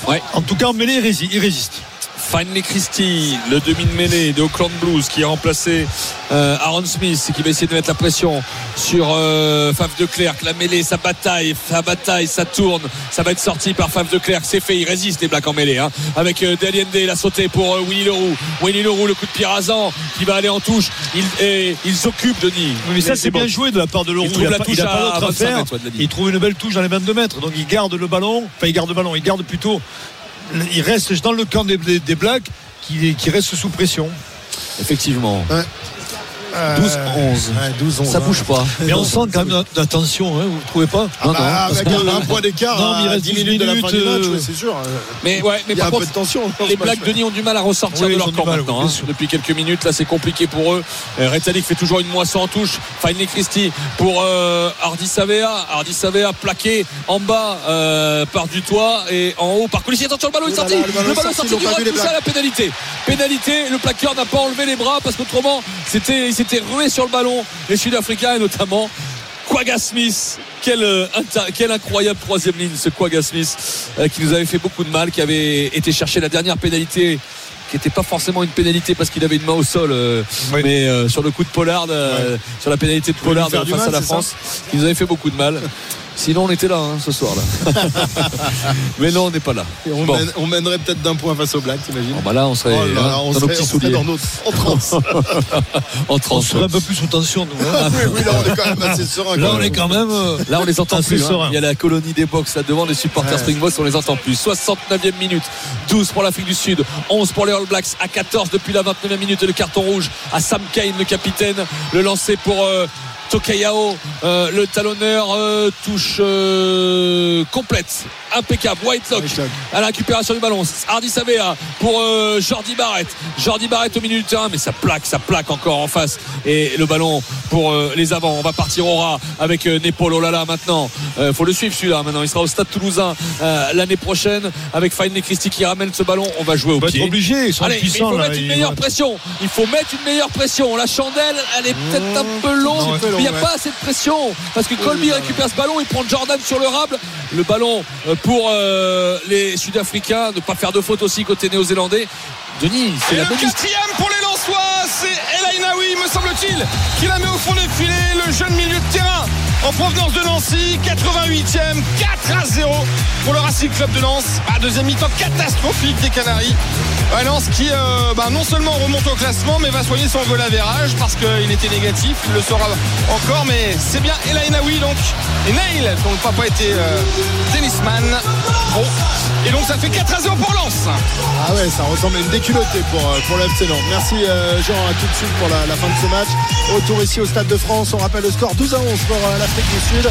Ouais. en tout cas en mêlée, ils résistent. Finley Christie, le demi de mêlée Blues qui a remplacé euh, Aaron Smith et qui va essayer de mettre la pression sur euh, Faf de Klerk. La mêlée, sa bataille, sa bataille, ça tourne. Ça va être sorti par Faf de Klerk. C'est fait, il résiste les Blacks en mêlée. Hein. Avec euh, Daliende, la sautée pour euh, Willy Leroux. Willy Leroux, le coup de pied rasant qui va aller en touche. Il, et, ils s'occupent, Denis. Oui, mais ça, c'est bien joué de la part de Leroux. Il trouve a la touche a pas à à 25 faire. mètres, ouais. Il trouve une belle touche dans les 22 mètres. Donc il garde le ballon. Enfin, il garde le ballon. Il garde plutôt. Il reste dans le camp des, des- des Blacks qui, qui reste sous pression. Effectivement. 12-11. ouais, 12 11 Ça bouge pas. Mais on sent quand même la tension, hein, vous ne trouvez pas Ah bah, parce avec qu'on- un, point d'écart Non, mais il reste 10 12 minutes de la fin du match, euh, ouais, c'est sûr. Mais ouais, mais Il y a par un peu contre, de tension. les match, Blacks ouais. Denis ont du mal à ressortir Oui, de leur du camp mal, maintenant. hein. Depuis quelques minutes, là, c'est compliqué pour eux. Euh, Retallick fait toujours une moisson en touche. Finley Christie pour euh, Hardy Savea. Hardy Savea plaqué en bas euh, par Dutoit et en haut par Colissi. Attention, le ballon est Oh sorti. le ballon est sorti, du à la pénalité. Pénalité, le plaqueur n'a pas enlevé les bras parce qu'autrement, c'était, s'était rué sur le ballon. Les Sud-Africains et notamment Quagga Smith, quel, euh, quel incroyable troisième ligne ce Quagga Smith euh, qui nous avait fait beaucoup de mal, qui avait été chercher la dernière pénalité qui n'était pas forcément une pénalité parce qu'il avait une main au sol euh, Oui. mais euh, sur le coup de Pollard sur la pénalité de Pollard face mal, à la ça France qui nous avait fait beaucoup de mal sinon on était là hein, ce soir là mais non on n'est pas là Et on, Bon. mène- on mènerait peut-être d'un point face aux Blacks, t'imagines Bon, bah là on serait Oh là hein, là, on dans nos serait- petits on souliers dans notre en transe. en On serait un peu plus sous tension, nous. hein. oui, oui, là on est quand même assez serein. Là, quand on est quand même. euh, Là, on les entend Assez plus. hein. serein. Il y a la colonie des box là devant, les supporters Ouais. Springboks, on les entend plus. 69e minute, 12 pour l'Afrique du Sud, 11 pour les All Blacks, à 14 depuis la 29e minute, le carton rouge à Sam Kane, le capitaine. Le lancer pour euh, Tokayao, euh, le talonneur, euh, touche euh, complète, impeccable. Whitelock Whitelock. à la récupération du ballon. Hardy Savea pour euh, Jordi Barrett. Jordi Barrett au milieu du terrain, mais ça plaque, ça plaque encore en face. Et le ballon pour euh, les avants. On va partir au rat avec euh, Népal. Oh là là, maintenant. Euh, faut le suivre celui-là maintenant. Il sera au stade toulousain l'année prochaine avec Finley Christie qui ramène ce ballon. On va jouer au pied. obligé, ils sont Allez, il faut là. mettre une meilleure pression. Il faut mettre une meilleure pression. La chandelle, elle est peut-être un peu longue. mais il n'y a pas assez de pression. Parce que Colby récupère ce ballon, il prend Jordan sur le rable. Le ballon pour euh, les Sud-Africains. Ne pas faire de faute aussi côté néo-zélandais. Denis, c'est Et la le bonne quatrième pour les Lensois, c'est El Ainaoui, me semble-t-il, qui la met au fond des filets, le jeune milieu de terrain en provenance de Nancy, 88e, 4 à 0 pour le Racing Club de Lens. Ah, deuxième mi-temps catastrophique des Canaries. Ouais, Lens qui euh, bah, non seulement remonte au classement, mais va soigner son goal average parce qu'il était négatif, il le sera encore, mais c'est bien El Ainaoui donc, et Neil, dont le papa était euh, tennisman. Bon. Et donc ça fait 4 à 0 pour Lens. Ah ouais, ça ressemble à une déculottée pour, euh, pour Nantes. Merci euh, Jean, à tout de suite pour la, la fin de ce match. Autour ici au Stade de France, on rappelle le score 12 à 11 pour euh, l'Afrique du Sud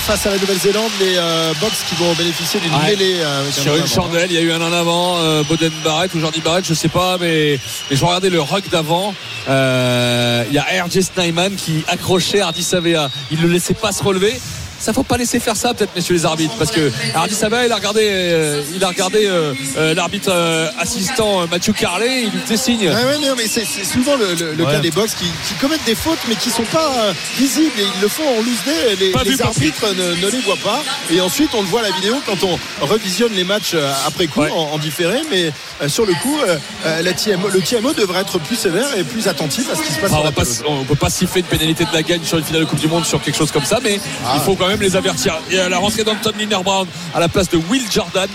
face à la Nouvelle-Zélande. Les Box qui vont bénéficier d'une Ouais. mêlée Sur une chandelle, il y a eu un en avant, Boden Barrett ou Jordi Barrett, je sais pas, mais, mais je regardais le rock d'avant. Euh, Il y a RJ Snyman qui accrochait Hardy Savea. Il ne le laissait pas se relever. Ça faut pas laisser faire ça peut-être messieurs les arbitres parce que Hardy Savea il a regardé euh, il a regardé euh, euh, l'arbitre euh, assistant euh, Mathieu Carlet il lui faisait signe Ouais, ouais, non, mais c'est c'est souvent le, le- le Ouais. cas des box qui, qui commettent des fautes mais qui sont pas euh, visibles et ils le font en loose day. Les, vu, arbitres ne, ne les voient pas et ensuite on le voit à la vidéo quand on revisionne les matchs après coup Ouais. en, en différé. Mais euh, sur le coup, la TMO, le TMO devrait être plus sévère et plus attentif à ce qui se passe. Ah, on on peut pas siffler de pénalité de la gagne sur une finale de Coupe du Monde sur quelque chose comme ça, mais il faut quand même les avertir. Il y a la rentrée d'Anton Brown à la place de Will Jordan.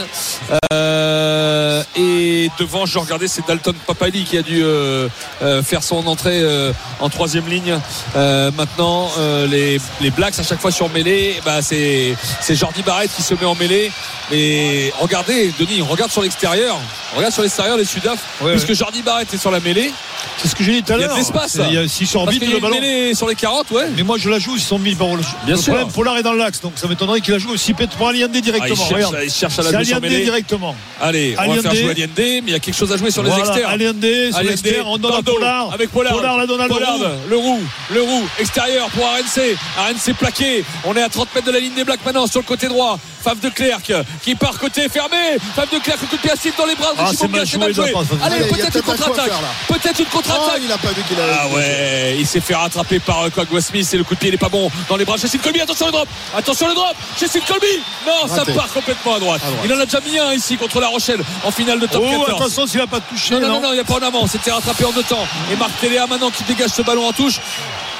Euh, et devant, je regardais, c'est Dalton Papali qui a dû euh, euh, faire son entrée euh, en troisième ligne. Maintenant, les, les Blacks à chaque fois sur mêlée, bah, c'est c'est Jordi Barrett qui se met en mêlée. Et regardez, Denis, on regarde sur l'extérieur. On regarde sur l'extérieur les Sudaf, Ouais, puisque Jordi Barrett est sur la mêlée. C'est ce que j'ai dit tout à Il y a l'heure. de l'espace. Il y a- S'ils sont Parce vite qu'il y a le ballon. mêlée sur les 40, ouais. Mais moi je la joue, ils sont mis le Bien le sûr. problème, Pollard est dans l'axe, donc ça m'étonnerait qu'il la joue aussi pour Aliandé Ah, il, directement. cherche, Regarde. il cherche à la Aliandé directement. Allez, on va faire jouer Aliandé, mais il y a quelque chose à jouer sur les Voilà, externes. Aliandé, sur l'externe, on donne à Pollard. Avec Pollard. Pollard la donne à Pollard, le roux, le roux, extérieur pour RNC. RNC plaqué. On est à 30 mètres de la ligne des Blacks maintenant sur le côté droit. Fave de Clerc qui part côté fermé. Fave de Clerc, coup de pied acide dans les bras de Ah, c'est mal joué, Allez, peut-être une contre-attaque. Peut-être une contre-attaque. il a pas vu qu'il avait. Ah ouais, il s'est fait rattraper par euh, Quagga Smith et le coup de pied n'est pas bon dans les bras de Colby. Attention le drop, attention le drop, Jesse Colby. Non, ça part complètement à droite. À droite. Il en a déjà mis un ici contre La Rochelle en finale de top Oh, 14. attention s'il n'a pas touché. Non, non, non non, non, il n'y a pas en avant. C'était rattrapé en deux temps. Et Marc Téléa maintenant qui dégage ce ballon en touche.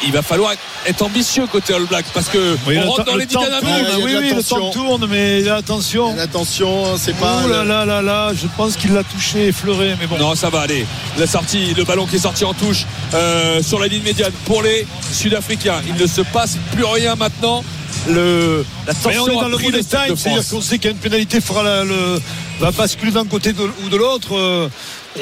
Il va falloir être- ambitieux côté All Black parce que Oui, on rentre dans le les dix temps dernières tourne, minutes. il y a Oui, oui, le temps tourne, mais attention. Attention, c'est pas. Oh là là là là, je pense qu'il l'a touché, effleuré, mais bon. Non, ça va aller. La sortie, le ballon qui est sorti en touche euh, sur la ligne médiane pour les Sud-Africains. Il ne se passe plus rien maintenant. le, la Mais on est tension dans le time, c'est-à-dire qu'on sait qu'il y a une pénalité fera la- le, va basculer d'un côté de- ou de l'autre euh,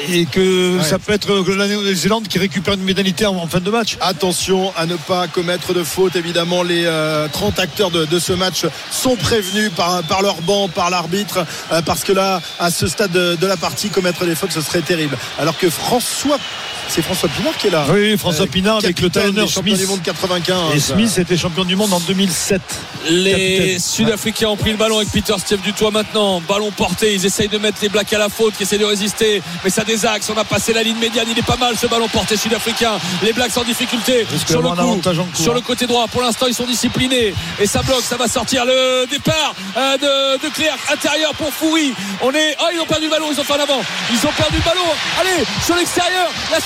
et que Ouais. ça peut être que la Nouvelle-Zélande qui récupère une pénalité en, en fin de match. Attention à ne pas commettre de faute. Évidemment, les euh, 30 acteurs de, de ce match sont prévenus par, par leur banc, par l'arbitre, euh, parce que là, à ce stade de, de la partie, commettre des fautes, ce serait terrible. Alors que François, c'est François Pinard qui est là. Oui, François Euh, Pinard avec le talonneur des champions Smith. du monde 95. Et Smith était champion du monde en 2007. Les. Sud-Africains ont pris le ballon avec Peter Steve du toit maintenant. Ballon porté. Ils essayent de mettre les Blacks à la faute, qui essaient de résister. Mais ça désaxe. On a passé la ligne médiane. Il est pas mal ce ballon porté sud-africain. Les Blacks en difficulté sur le coup. Sur côté droit. Pour l'instant, ils sont disciplinés. Et ça bloque. Ça va sortir le départ euh, de, de Clerc. Intérieur pour Foury. On est. Oh, ils ont perdu le ballon. Ils sont fait en avant. Ils ont perdu le ballon. Allez, sur l'extérieur. La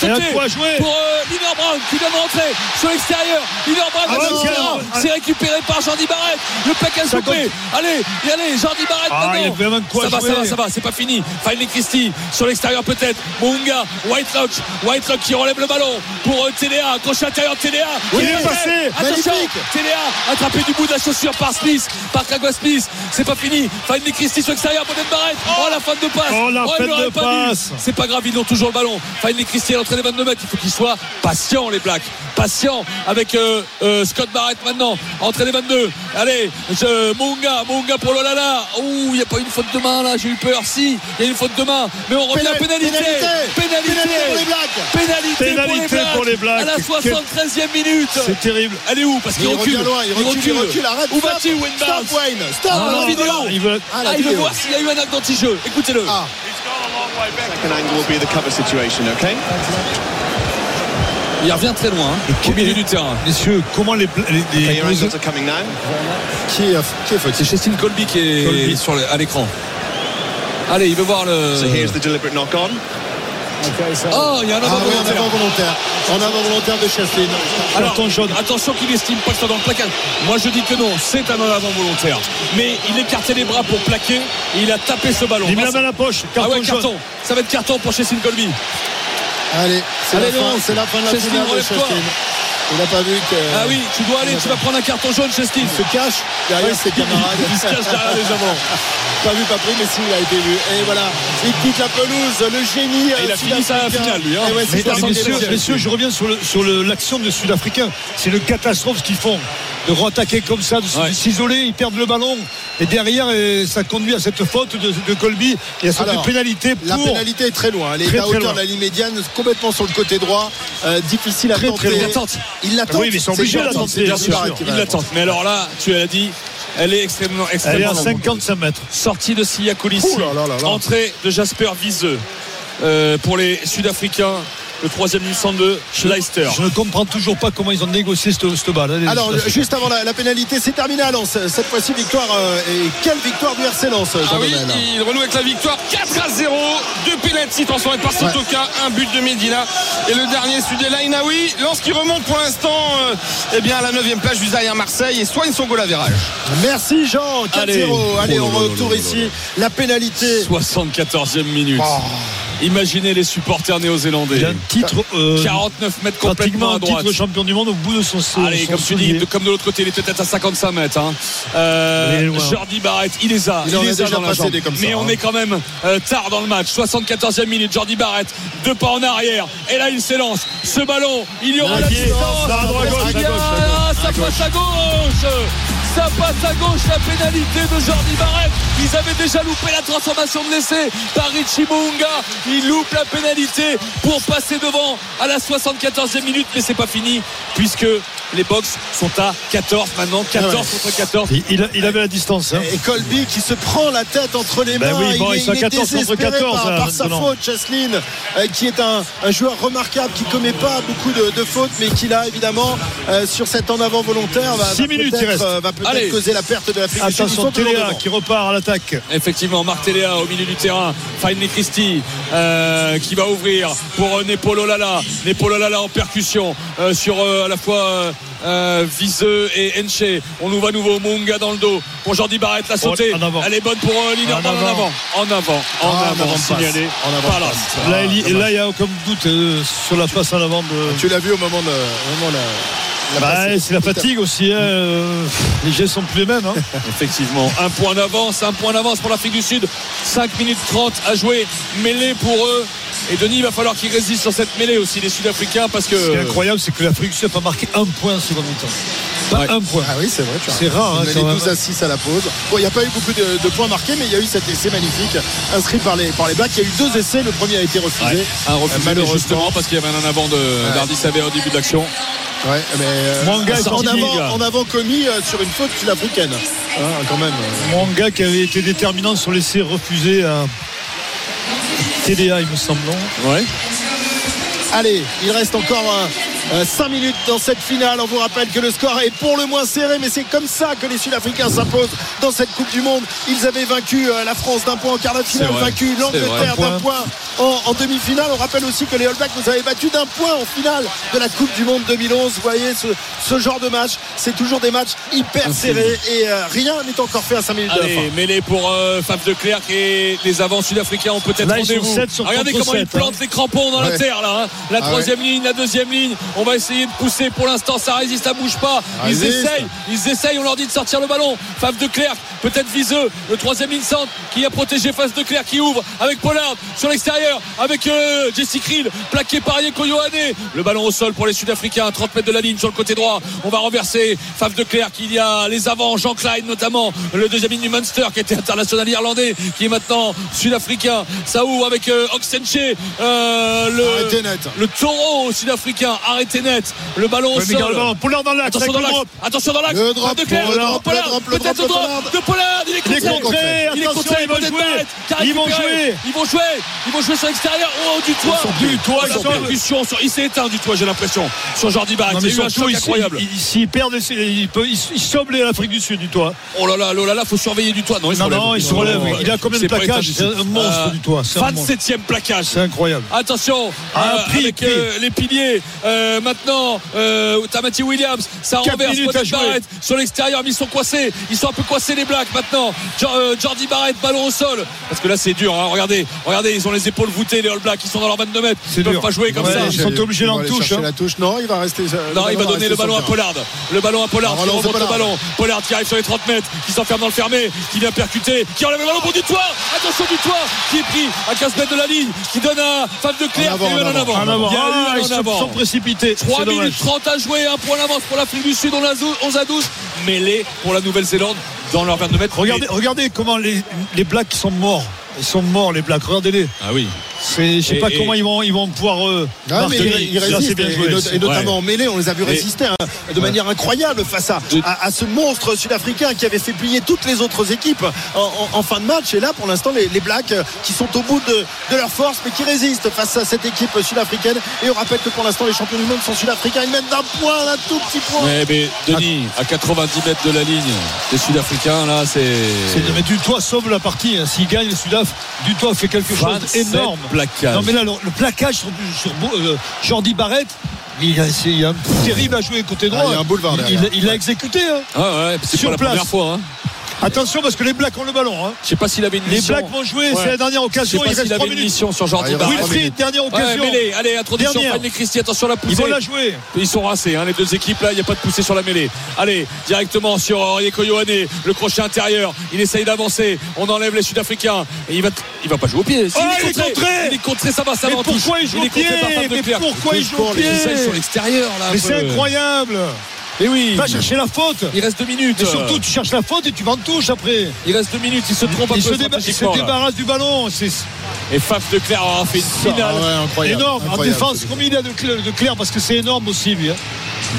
Jouer. pour euh, Liner Brown qui vient de rentrer sur l'extérieur. Liner Brown Ah ouais, terrain. ah, C'est récupéré par Jordi Barrett. Le paquet Ça coupé. Allez, et allez, Jordi Barrett Ah, il y a maintenant. vraiment de quoi ça va, ça va, ça va, c'est pas fini. Finley Christie sur l'extérieur peut-être. Munga, Whitelock, Whitelock qui relève le ballon pour euh, TDA, crochet intérieur de TDA. Oui, il est passé. Attention. TDA attrapé du bout de la chaussure par Smith, par Kagwa Smith. C'est pas fini. Finley Christie sur l'extérieur, peut-être Barrett. Oh la fin de passe. Oh, la il fin de passe. C'est pas grave, ils ont toujours le ballon. Finley Christie à des 22 mètres. Il faut qu'ils soient patients, les Blacks. Patients avec euh, euh, Scott Barrett maintenant. Entrée des 22. Allez, je, Munga, Munga pour Lolala. Ouh, il n'y a pas une faute de main là, j'ai eu peur. Si, il y a une faute de main. Mais on revient à Pénal- pénalité. pénalité. Pénalité pour les Blacks. Pénalité, Pénalité pour les Blacks. À la 73e minute. C'est terrible. Elle est où? Parce qu'il il recule. loin, il recule, il recule, arrête. Où vas-tu, Wayne Stop, Wayne. Stop. Ah, la vidéo. Il veut- Ah, la Ah, il veut voir s'il y a eu un acte d'anti-jeu. Écoutez-le. Ah, Second angle will be the cover situation, okay? Il revient très loin, hein, au milieu du terrain. Messieurs, comment les, les, les- Okay, your les- angles are coming now. qui est, qui est C'est Chestin Colby qui est Colby. sur le- à l'écran. Allez, il veut voir le. So here's the deliberate knock on. Ah Oh, il y a un avant avant volontaire. En avant volontaire de Chaslin. Alors, attention qu'il estime pas que c'est dans le placard. Moi, je dis que non, c'est un en avant volontaire. Mais il écartait les bras pour plaquer et il a tapé ce ballon. Il met Ah, la main à la poche. ah Carton ouais, jaune. carton. Ça va être carton pour Chestin Colby. Allez, c'est la fin, non. c'est la fin de la Chaslin, finale de relève-toi. Il n'a pas vu que. Ah oui, tu dois aller, tu vas prendre un carton jaune, Chestin. Il se cache derrière ses camarades. Il se cache derrière les avants. Pas vu, pas pris, mais si, il a été vu. Et voilà, il quitte la pelouse, le génie. il euh, a fini sa finale, lui, hein. Messieurs, je reviens sur le- sur le- l'action de Sud-Africains. C'est une catastrophe ce qu'ils font. De rattaquer comme ça, de, Ouais. s'isoler, ils perdent le ballon. Et derrière, euh, ça conduit à cette faute de, de Colby et à cette Alors, pénalité La pour. pénalité est très loin. Elle est Très, à hauteur loin. de la ligne médiane, complètement sur le côté droit. Euh, difficile à Très, tenter. très loin. Il l'attend. Il l'attend. Oui, mais ils sont obligés de la tenter, bien sûr. Il l'attend. Mais alors là, tu l'as dit, elle est extrêmement, Elle est extrêmement à longue. 55 mètres. Sortie de là. Entrée de Jasper Viseux euh, pour les Sud-Africains. Le troisième, me semble, de Schleister. Je ne comprends toujours pas comment ils ont négocié cette, cette balle. hein, Alors, juste avant la, la pénalité, c'est terminé à Lens. Cette fois-ci, victoire. euh, et quelle victoire du RC Lens, Ah oui, il renoue avec la victoire 4 à 0 deux pénalty transformés par Sotoka un but de Medina et le dernier celui de Lainaoui Lance qui remonte pour l'instant euh, eh bien à la 9 place juste derrière Marseille et soigne son goal à virage Merci Jean, 4-0. Allez, Allez. on Oh retourne ici. La pénalité. 74e minute. Oh. Imaginez les supporters Il néo-zélandais. a un titre. euh, 49 mètres complètement à un droite. titre champion du monde au bout de son Allez, son comme tu dis, de- comme de l'autre côté, il était peut-être à 55 mètres. hein. Euh. Jordi Barrett, il les a. Il en les a déjà dans la passé jambe. des comme ça, Mais on hein. est quand même euh, tard dans le match. 74e minute, Jordi Barrett, deux pas en arrière. Et là, il s'élance. Ce ballon, il y aura la distance. à droite, à gauche, ça passe à gauche. Ça passe à gauche la pénalité de Jordi Barrett. Ils avaient déjà loupé la transformation de l'essai par Richie Mounga. Il loupe la pénalité pour passer devant à la 74e minute. Mais c'est pas fini puisque les box sont à 14 maintenant. 14 Ah ouais. contre 14. Il, il a- il avait la distance. hein. Et Colby qui se prend la tête entre les mains. Ben oui, bon, il, ils est, sont il est 14 contre désespéré 14, par, par sa faute, Cheslin, euh, qui est un, un joueur remarquable, qui commet pas beaucoup de, de fautes, mais qui là, évidemment, euh, sur cet en avant volontaire, va, minutes, il peut-être reste. euh, va peut-être la perte de Sud. Ils Attention, Téléa qui repart à l'attaque. Effectivement, Marc Téléa au milieu du terrain. Finley Christie euh, qui va ouvrir pour euh, Nepolo Lala. Nepolo Lala en percussion euh, sur euh, à la fois euh, euh, Viseux et Enche. On nous voit à nouveau Munga dans le dos pour Jordi Barrett la sautée. En avant. Elle est bonne pour euh, Linerman En en avant. avant. En avant. En Ah, avant. en avant, signalé. En avant, Par là. il y- et là, il n'y a aucun doute euh, sur la passe en avant de. Tu l'as vu au moment de, au moment de la- Bah, c'est la fatigue aussi. hein. Euh, Les gestes sont plus les mêmes. hein. Effectivement, un point d'avance, un point d'avance pour l'Afrique du Sud. 5 minutes 30 à jouer, mêlée pour eux. Et Denis, il va falloir qu'ils résistent sur cette mêlée aussi, les Sud-Africains, parce que. Ce qui est incroyable, c'est que l'Afrique du Sud n'a pas marqué un point en seconde mi-temps. Pas Ouais. un point. Ah oui, c'est vrai. C'est rare, hein, quand menaient même. 12 à 6 à la pause. Bon, il n'y a pas eu beaucoup de, de points marqués, mais il y a eu cet essai magnifique inscrit par les, par les Blacks. Il y a eu deux essais. Le premier a été refusé. Ouais, un refusé, malheureusement. justement, parce qu'il y avait un en avant de d'Ardi Savé au début de l'action. Ouais, mais euh, Mwanga est en, avant, en commis euh, sur une faute sud-africaine. Hein, quand même. euh. Mon gars qui avait été déterminant sur l'essai refusé à TDA, il me semble. Ouais. Allez, il reste encore 5 minutes dans cette finale. On vous rappelle que le score est pour le moins serré, mais c'est comme ça que les Sud-Africains s'imposent dans cette Coupe du Monde. Ils avaient vaincu euh, la France d'un point en quart de finale, vaincu l'Angleterre d'un point en, en demi-finale. On rappelle aussi que les All Blacks nous avaient battu d'un point en finale de la Coupe du Monde 2011. Vous voyez ce, ce genre de match, c'est toujours des matchs hyper serrés et euh, rien n'est encore fait à 5 minutes de la fin. Allez, mêlée pour euh, Faf de Clerc et les avants sud-africains ont peut-être rendez-vous. Regardez comment ils sept, plantent hein. les crampons dans la terre là. hein. La Ah troisième ligne, la deuxième ligne. On va essayer de pousser. Pour l'instant, ça résiste, ça bouge pas. Ils essayent, ils essayent. On leur dit de sortir le ballon. Faf de Clerc, peut-être viseux. Le troisième ligne centre qui a protégé Faf de Clerc qui ouvre avec Pollard sur l'extérieur avec euh, Jesse Krill plaqué par Yeko Yohane. Le ballon au sol pour les Sud-Africains, 30 mètres de la ligne sur le côté droit. On va renverser Faf de Clerc. Il y a les avants, Jean Klein notamment, le deuxième ligne du Munster qui était international irlandais, qui est maintenant sud-africain. Ça ouvre avec euh, Oxenche, euh, le, Arrêtez net. le taureau sud-africain, arrêté net. Le ballon au sol. Pollard dans l'axe. Attention dans le l'axe, drop. attention dans l'axe. Le drop de Clerc, peut-être drop le de drop Pollard. il est Il est contré. contré, Il est contré, ils vont qui jouer. Ils vont jouer. Ils vont jouer sur l'extérieur. Oh, du toit. Du toit, la percussion sur- Il s'est éteint du toit, j'ai l'impression. Sur Jordi Barrett. Il eu un choc incroyable. perdent, ils peuvent- ils ils saublent l'Afrique du Sud du toit. Oh là là, oh là là, faut surveiller du toit. Non, il se Non, relève. non, il se relève. Il a combien de c'est plaquages C'est un monstre du toit, c'est un monstre. 27e plaquage. C'est incroyable. Attention, Ah, euh, avec euh, les piliers. Euh, maintenant, Tamati Williams, ça renverse. Barrett sur l'extérieur, mais ils sont coincés. Ils sont un peu coincés les Blacks maintenant. Jo- Jordi Barrett, ballon au sol. Parce que là, c'est dur. hein. Regardez, regardez, ils ont les épaules voûtées, les All Blacks. Ils sont dans leurs 22 mètres. Ils peuvent dur. pas jouer comme Ouais, ça. ils sont obligés Il d'en touche, hein. la touche. Non, il va rester. euh, Non, il va donner le ballon à Pollard. Pollard. Le ballon à Pollard qui remonte le Pollard. ballon. Pollard qui arrive sur les 30 mètres, qui s'enferme dans le fermé, qui vient percuter, qui enlève le ballon pour du toit. Attention du toit, qui est pris à 15 mètres de la ligne, qui donne à Fab de Clerc, qui lui en avant. Il y a eu Ah, un ils en avant. sont précipités. 3 C'est dommage. minutes 30 à jouer, un point d'avance pour l'Afrique du Sud, on a 11 à 12, mêlé pour la Nouvelle-Zélande dans leurs 22 mètres. Regardez, regardez comment les, les Blacks sont morts. Ils sont morts, les Blacks. Regardez-les. Ah oui. Je sais Et- pas et- comment ils vont, ils vont pouvoir. euh, Ah, mais marquer. il, il Ça, résiste c'est bien et, joué. et not- et notamment en mêlée on les a vu Et- résister hein, de manière incroyable face à, De- à, à ce monstre sud-africain qui avait fait plier toutes les autres équipes en, en- en fin de match et là pour l'instant les, les Blacks euh, qui sont au bout de, de leur force mais qui résistent face à cette équipe sud-africaine et on rappelle que pour l'instant les champions du monde sont sud-africains ils mènent d'un point d'un tout petit point Mais, mais Denis, à 90 mètres de la ligne, les Sud-Africains, là, c'est. C'est- Mais Dutoit sauve la partie. hein. S'il gagne le Sudaf, Dutoit fait quelque chose 27 d'énorme. Non mais là le, le plaquage sur, sur euh, Jordi Barrett, il y a, c'est- il y a un coup terrible à jouer côté droit. Ah, il y a un boulevard Il- derrière. Il, il l'a exécuté. hein. Ah ouais, c'est Sur pas la place. première fois. Hein. Attention parce que les Blacks ont le ballon. hein. Je sais pas s'il avait une Les mission. Blacks vont jouer. Ouais. C'est la dernière Je sais occasion. pas Il reste s'il 3 avait une minutes. mission sur Jordi Ah, il Wilfried, dernière Ouais, occasion. mêlée. Allez, introduction. Fanny Christie. Attention la poussée. Ils vont la jouer. Ils sont rassés, hein, les deux équipes là, il n'y a pas de poussée sur la mêlée. Allez, directement sur Orieko Yohane, le crochet intérieur. Il essaye d'avancer. On enlève les Sud-Africains. Et il va, il va pas jouer au pied. Si, Oh, il est contré. Il est contré, ça va, ça Mais va en touche. pourquoi il joue au est contré pied par Fab pourquoi il joue au les pied Il essaye sur l'extérieur là. Mais c'est incroyable. Mais oui. Va chercher la faute. Il reste deux minutes. Mais surtout, tu cherches la faute et tu vas en touche après. il reste deux minutes. Il se trompe un Il peu se, déba- il se débarrasse du ballon. C'est Et Faf de Clerc aura fait une Ah finale. ouais, incroyable, énorme. En défense, combien il a de, cl- de clair Parce que c'est énorme aussi, lui. hein.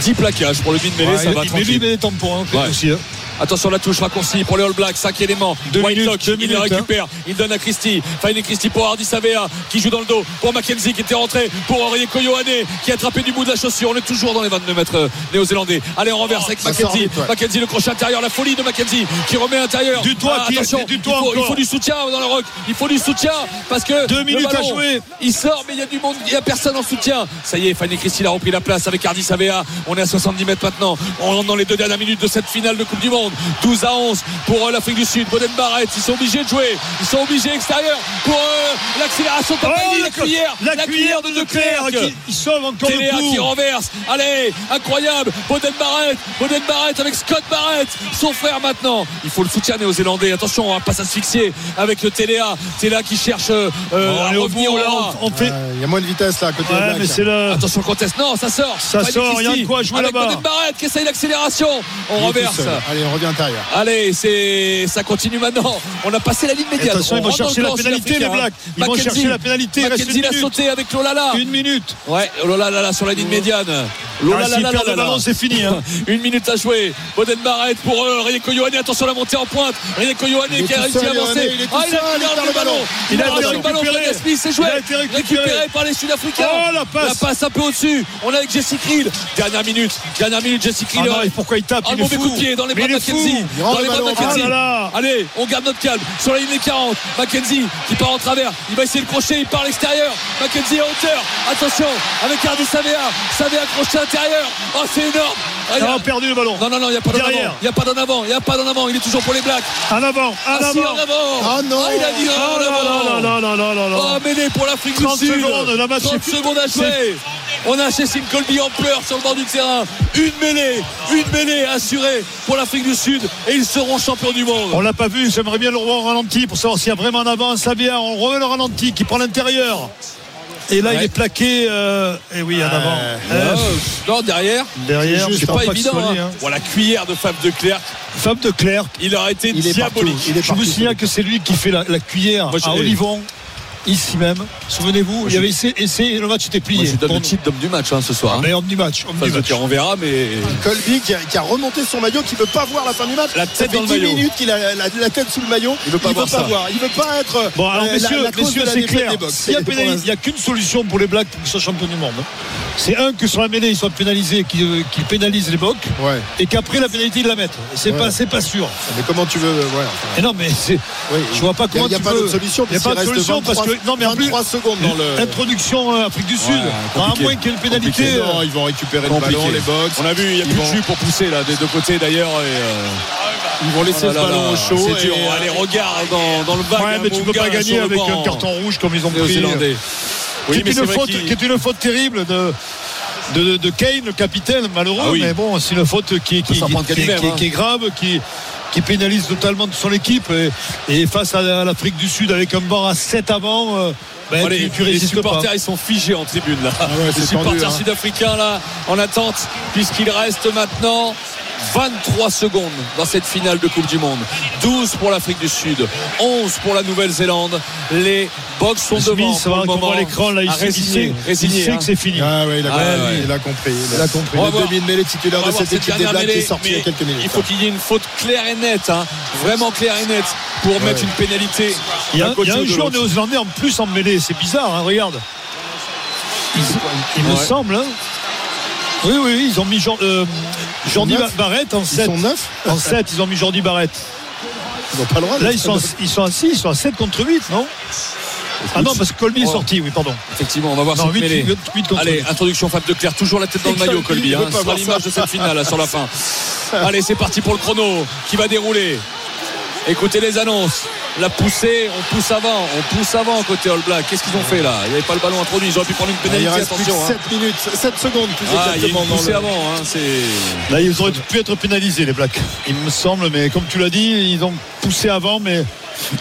10 plaquages pour le vide mêlé, Ouais, ça il- va mais lui, il met des tampons hein, Ouais. aussi. hein. Attention la touche raccourcie pour les All Blacks, 5 éléments. Deux Whitelock, il minutes, le hein. récupère, il donne à Christie. Fine Christie pour Hardy Savea qui joue dans le dos. Pour Mackenzie qui était rentré. Pour Orieko Yohane qui a attrapé du bout de la chaussure. On est toujours dans les 22 mètres euh, néo-zélandais. Allez, on renverse avec ça sort Mackenzie. vite, ouais. Mackenzie, le crochet intérieur, la folie de Mackenzie qui remet à l'intérieur. Du toit, qui- attention, du il, toit faut, il faut du soutien dans le rock. Il faut du soutien parce que Deux minutes à ballon, jouer. Il sort, mais il y a du monde, il n'y a personne en soutien. Ça y est, Fanny Christie a repris la place avec Hardy Savea. On est à 70 mètres maintenant. On rentre dans les deux dernières minutes de cette finale de Coupe du Monde. Secondes. 12 à 11 pour euh, l'Afrique du Sud. Boden Barrett, ils sont obligés de jouer. Ils sont obligés extérieur pour euh, l'accélération de Oh, la, cuillère. la cuillère de Leclerc qui il sauve encore Téléa le qui renverse. Allez, incroyable. Boden Barrett. Boden Barrett avec Scott Barrett, son frère maintenant. Il faut le soutien néo-zélandais. Attention, on va pas s'asphyxier avec le Téléa. Téléa qui cherche euh, Oh, à revenir au là, rang. on, on fait. Euh, Il y a moins de vitesse là à côté de Ouais, mais le. Attention, le contest. Non, ça sort. Ça sort, il y a de quoi jouer avec là-bas. Boden Barrett qui essaye l'accélération. On Il seul. Allez, on revient intérieur. Allez, c'est ça continue maintenant. On a passé la ligne médiane. Attention, On ils vont dans chercher la pénalité, les Blacks. hein. Ils vont Mackenzie. chercher la pénalité, Mackenzie l'a sauté avec Lolala. Une minute. Ouais, Lolala sur la ligne médiane. Lolala c'est fini. hein. Une minute à jouer. Boden Barrett pour euh, Rineko Yohane. Attention la montée en pointe. Rineko Yohane qui a réussi à avancer. Ah, il a le ballon. Il a le ballon. Smith, c'est joué. Récupéré. par les Sud-Africains. Oh, la passe. un peu au-dessus. On est avec Jesse Krill. Dernière minute. Dernière minute, Jesse Krill. Ah pourquoi il tape? Est mauvais coup de pied dans les bras de il. Il Dans le les de. Ah. Allez, on garde notre calme sur la ligne des 40. Mackenzie qui part en travers. Il va essayer de crochet. Il part à l'extérieur. Mackenzie à hauteur. Attention avec Hardy Savea. Savea crochet intérieur. Oh, c'est énorme. On Regarde. a perdu le ballon. Non, non, non, il n'y a pas d'en avant. Il n'y a pas d'en avant. Il n'y a pas d'en avant. Il est toujours pour les Blacks. En avant, en Ah, si, avant. en avant. Ah, non. il a dit Oh en avant. là là là là là. Oh, mêlée pour l'Afrique du 30 Sud. secondes, la match 30 est- secondes à jouer. On a Cécile Colby en pleurs sur le bord du terrain. Une mêlée, une mêlée assurée pour l'Afrique du Sud et ils seront champions du monde. On l'a pas vu, j'aimerais bien le revoir au ralenti pour savoir s'il y a vraiment en avant. Savia, on remet le ralenti qui prend l'intérieur. Et là, il est plaqué. euh, et oui, en avant. Euh, Oh, non, derrière, derrière, c'est pas évident. hein. hein. Bon, la cuillère de Fab de Clerc, Fab de Clerc. il aurait été Il partout. diabolique. Il est Je vous signale que c'est lui qui fait la, la cuillère Moi, à Olivon, ici même. Souvenez-vous, il y avait essayé, essayé, le match était Moi, plié. je lui donne le titre d'homme du match hein, ce soir. hein. Mais homme du match. Homme Face du de match. on verra, mais Colby qui a, qui a remonté son maillot, qui veut pas voir la fin du match. La Ça fait dans le 10 maillot. minutes qu'il a la, la- la tête sous le maillot. Il veut pas voir ça. voir. Il veut pas être. Bon, alors, euh, messieurs, la messieurs de c'est clair. S'il y a il n'y a qu'une solution pour les Blacks pour qu'ils soient champions du monde. C'est un que sur la mêlée, ils soient pénalisés, qu'ils euh, pénalisent les Bocs, Ouais. et qu'après la pénalité, ils la mettent. C'est Ouais. pas, c'est pas sûr. Mais comment tu veux. Ouais, enfin, Et non, mais. Je vois pas Il y a- comment Il n'y a tu pas d'autre solution. Il n'y a pas de solution parce 23 que. Non, mais en plus. 23 secondes dans le. Introduction euh, Afrique du Sud. Ouais, à moins qu'il y ait une pénalité. Euh, Non, ils vont récupérer compliqué. le ballon, les Bucks. On a vu, il n'y a Ils plus de vont- jus pour pousser là, des deux côtés d'ailleurs. Et, euh, Ils vont laisser oh là ce là ballon là, au chaud. C'est dur. Allez, regarde dans, dans le vague. Ouais, mais tu peux pas gagner avec un carton rouge comme ils ont pris. néo-zélandais. qui, est une faute, qu'il- qui est une faute terrible de, de, de Kane, le capitaine, malheureux. Ah oui. Mais bon, c'est une faute qui, qui, hein. qui est grave, qui, qui pénalise totalement son équipe. Et, et face à, l'Afrique du Sud, avec un banc à 7 avant, euh, ben, Allez, tu, tu les résistes pas. supporters ils sont figés en tribune là. ouais, les c'est supporters hein. sud-africains là en attente puisqu'il reste maintenant 23 secondes dans cette finale de Coupe du Monde. 12 pour l'Afrique du Sud, 11 pour la Nouvelle-Zélande. Les Box sont devant Smith, pour voilà, le moment. l'écran, là, il À sait, il résigner, sait- il résigner, sait hein. que c'est fini. Ah ouais, il a, Ah compris, ouais. il a compris. Il a compris. On va Le demi-mêlée titulaire de voir cette équipe des Blacks qui est mêlée, sorti il y a quelques minutes. Il faut qu'il y ait une faute claire et nette, hein. vraiment claire et nette, pour mettre une pénalité. Il y a, il y a un de joueur néo-zélandais en plus en mêlée. C'est bizarre, hein, regarde. Il, il me Ouais. semble. hein. Oui, oui, oui, ils ont mis Jean- euh, Jordi neuf. Ba- Barrett en Ils 7. sont neufs En 7, ils ont mis Jordi Barrett. Ils n'ont pas le droit. Là, ils sont, ils sont à 6, ils sont à 7 contre 8, non? Ah non, parce que Colby est sorti, oui, pardon. Effectivement, on va voir Non, cette 8, mêlée. 8 contre Allez, 8. introduction Fab de Clerc, toujours la tête dans le maillot, Colby. Hein. Ce sera l'image ça. de cette finale là, sur la fin. Allez, c'est parti pour le chrono qui va dérouler. Écoutez les annonces. La poussée, on pousse avant, on pousse avant côté All Black. Qu'est-ce qu'ils ont fait là? Il n'y avait pas le ballon introduit. Ils auraient pu prendre une Il pénalité, que attention. hein. 7 minutes, 7 secondes plus Ah, il y a exactement une le. avant. hein. C'est. Là, ils auraient pu être pénalisés, les Blacks. Il me semble, mais comme tu l'as dit, ils ont poussé avant, mais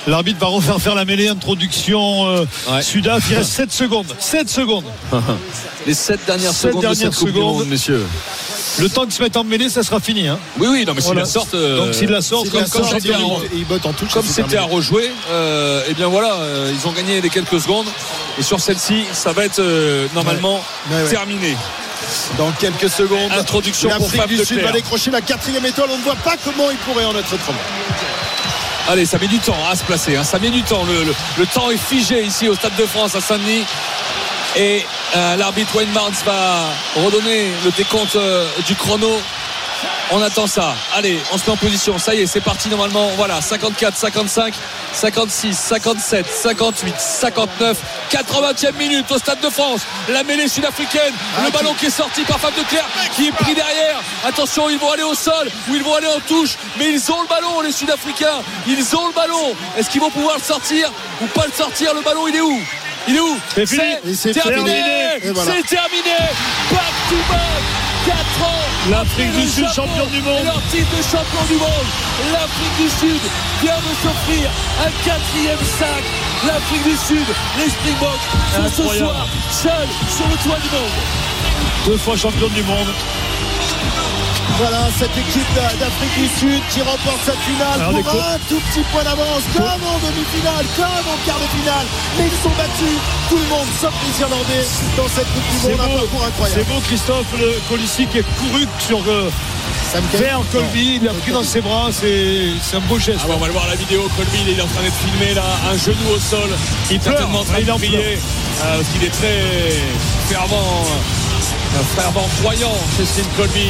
l'arbitre va refaire faire la mêlée. Introduction euh, Ouais. Sudaf. Il reste 7 secondes. 7 secondes. Les 7 dernières Sept secondes de dernières cette Coupe du secondes. Monde, messieurs. Le temps qu'ils se mettent en mêlée, ça sera fini. Hein. Oui, oui, non, mais s'ils la sortent. euh, Donc s'ils la sortent, S'il comme, c'était il- il à terminé. rejouer, euh, et bien voilà, euh, ils ont gagné les quelques secondes. Et sur celle-ci, ça va être euh, normalement Ouais, ouais. terminé. Dans quelques secondes, Introduction pour Fab du de Sud va décrocher la quatrième étoile. On ne voit pas comment il pourrait en être autrement. Allez, ça met du temps à se placer. hein. Ça met du temps. Le, temps est figé ici au Stade de France à Saint-Denis. Et euh, l'arbitre Wayne Barnes va redonner le décompte euh, du chrono. On attend ça. Allez, on se met en position. Ça y est, c'est parti normalement. Voilà, 54, 55, 56, 57, 58, 59, 80e minute au Stade de France. La mêlée sud-africaine. Le ballon qui est sorti par Fab de Clerc, qui est pris derrière. Attention, ils vont aller au sol ou ils vont aller en touche. Mais ils ont le ballon, les Sud-Africains. Ils ont le ballon. Est-ce qu'ils vont pouvoir le sortir ou pas le sortir? Le ballon, il est où? Il est où? C'est fini. Et c'est terminé. terminé. Voilà. C'est terminé. Back to back. 4 ans. L'Afrique du Sud, champion du monde. Leur titre de champion du monde. L'Afrique du Sud vient de s'offrir un quatrième sac. L'Afrique du Sud, les Springboks sont ce soir seuls sur le toit du monde. Deux fois champion du monde. Voilà cette équipe d'A- d'Afrique du Sud qui remporte cette finale Alors, pour un tout petit point d'avance, comme en demi-finale, comme en quart de finale. Mais ils sont battus, tout le monde, sauf les Irlandais, dans cette Coupe du C'est Monde. Un parcours c'est incroyable. beau Christophe le Colissi qui est couru sur euh, vers Colby, il l'a pris dans ses bras, c'est c'est un beau geste. Ah bah, on va le voir la vidéo. Colby, il est en train d'être filmé là, un genou au sol. Il pleure, en train de prier euh, parce qu'il est très fervent, un fervent croyant, Cécile Colby.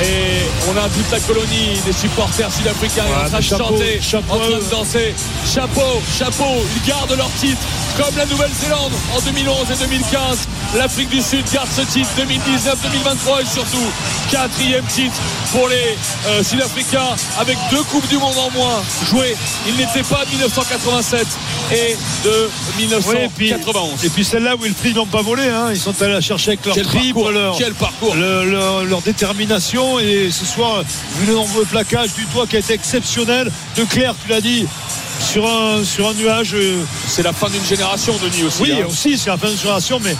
Et on a toute la colonie des supporters sud-africains Ouais, en train de chapeau, chanter, chapeau en train de danser. Chapeau, chapeau, ils gardent leur titre comme la Nouvelle-Zélande en 2011 et 2015. L'Afrique du Sud garde ce titre 2019-2023 et surtout quatrième titre pour les euh, Sud-Africains avec deux Coupes du Monde en moins jouées. Ils n'étaient pas de 1987 et de Ouais, et puis, 1991. et puis celle-là, Wilfried n'ont pas volé. Hein. Ils sont allés la chercher avec leur Quel triple, parcours, leur, quel parcours. le- leur, leur détermination. Et ce soir, vu le nombreux plaquage du toit qui a été exceptionnel. De Claire, tu l'as dit, sur un, sur un nuage. euh, C'est la fin d'une génération, Denis aussi. oui, hein. aussi, c'est la fin de génération, mais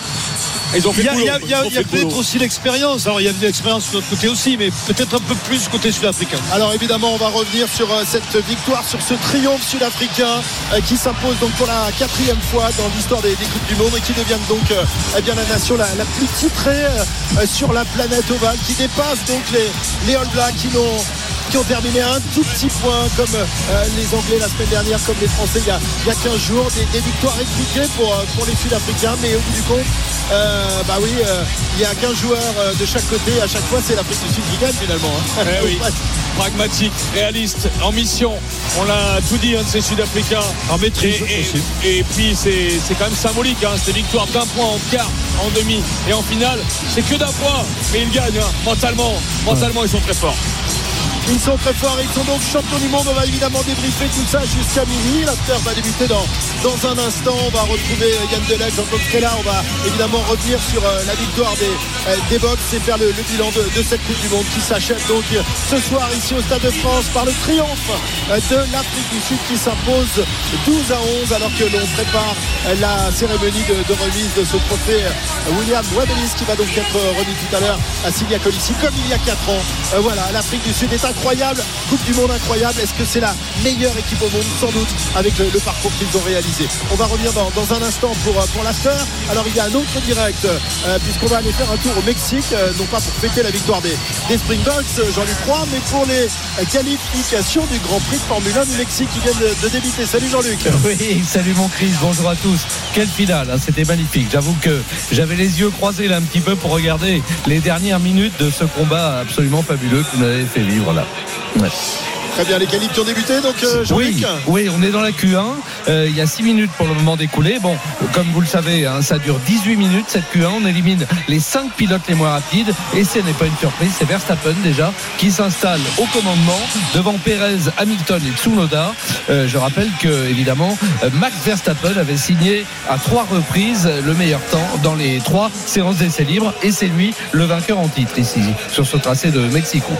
Ils ont fait il y a, peut-être aussi l'expérience. Alors, il y a de l'expérience de l'autre côté aussi, mais peut-être un peu plus côté sud-africain. Alors évidemment, on va revenir sur euh, cette victoire, sur ce triomphe sud-africain euh, qui s'impose donc pour la quatrième fois dans l'histoire des, des Coupes du Monde et qui devient donc euh, eh bien, la nation la, la plus titrée sur la planète ovale, qui dépasse donc les, les All Blacks qui n'ont qui ont terminé à un tout petit point comme euh, les Anglais la semaine dernière, comme les Français il y a, il y a 15 jours. Des, des victoires étriquées pour, euh, pour les Sud-Africains, mais au bout du compte, euh, bah oui, euh, il y a 15 joueurs euh, de chaque côté. À chaque fois, c'est l'Afrique du Sud qui gagne finalement. hein. Eh oui. Pragmatique, réaliste, en mission. On l'a tout dit, un de ces Sud-Africains. En maîtrise Et, et- aussi. et puis c'est c'est quand même symbolique, hein, cette victoire d'un point en quart, en demi et en finale. C'est que d'un point, mais ils gagnent hein, mentalement. Mentalement, ils sont très forts. Ils sont très forts, ils sont donc champions du monde. On va évidemment débriefer tout ça jusqu'à minuit. L'after va débuter dans, dans un instant. On va retrouver Yann Delec, Jean-Claude Crella. On va évidemment revenir sur euh, la victoire des, euh, des Box et faire le, bilan de, de cette Coupe du Monde qui s'achève donc euh, ce soir ici au Stade de France par le triomphe euh, de l'Afrique du Sud qui s'impose 12 à 11 alors que l'on prépare euh, la cérémonie de, remise de ce trophée euh, William Webelis qui va donc être euh, remis tout à l'heure à Silvia Colissi comme il y a 4 ans. Euh, voilà, l'Afrique du Sud est incroyable, Coupe du Monde incroyable. Est-ce que c'est la meilleure équipe au monde Sans doute, avec le, parcours qu'ils ont réalisé. On va revenir dans, un instant pour, euh, pour l'after. Alors il y a un autre direct, euh, puisqu'on va aller faire un tour au Mexique, euh, non pas pour fêter la victoire des, des Springboks, Jean-Luc Roy, mais pour les qualifications du Grand Prix de Formule 1 du Mexique qui viennent de, débuter. Salut Jean-Luc. Oui, salut mon Chris, bonjour à tous. Quelle finale, hein, c'était magnifique. J'avoue que j'avais les yeux croisés là un petit peu pour regarder les dernières minutes de ce combat absolument fabuleux que vous m'avez fait vivre là. Ouais. Très bien, les qualifs qui ont débuté, donc euh. Oui, oui, on est dans la Q1. Euh, il y a 6 minutes pour le moment d'écouler. Bon, comme vous le savez, hein, ça dure 18 minutes cette Q1. On élimine les 5 pilotes les moins rapides. Et ce n'est pas une surprise, c'est Verstappen déjà qui s'installe au commandement devant Perez, Hamilton et Tsunoda. Euh, je rappelle que, évidemment, Max Verstappen avait signé à trois reprises le meilleur temps dans les trois séances d'essais libres. Et c'est lui le vainqueur en titre ici, sur ce tracé de Mexico.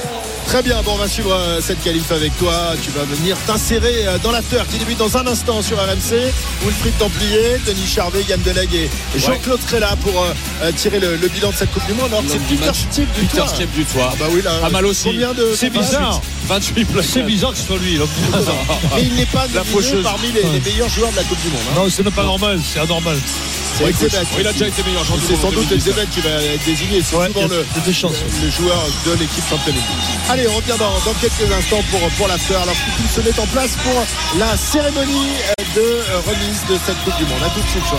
Très bien, bon, on va suivre euh, cette qualif avec toi. Tu vas venir t'insérer euh, dans l'after qui débute dans un instant sur RMC. Wilfried Templier, Denis Charvet, Yann Delegue et Jean-Claude Crella pour euh, tirer le, le bilan de cette Coupe du Monde. Alors c'est Peter. Steve du Peter du toit. Ah bah oui, là. Pas mal aussi. Combien de C'est bizarre. 28 places. C'est bizarre que ce soit lui. là. Mais il n'est pas La parmi les, les meilleurs joueurs de la Coupe du Monde. hein. Non, c'est même pas normal, c'est anormal. C'est. Il a déjà été meilleur joueur C'est sans doute 2019. Exebet qui va être désigné. C'est Ouais, souvent a- le, il y a des chances. le joueur de l'équipe championne. Allez, on revient dans, dans quelques instants pour, pour l'after. Alors que tout se met en place pour la cérémonie de remise de cette Coupe du Monde. À tout de suite sur.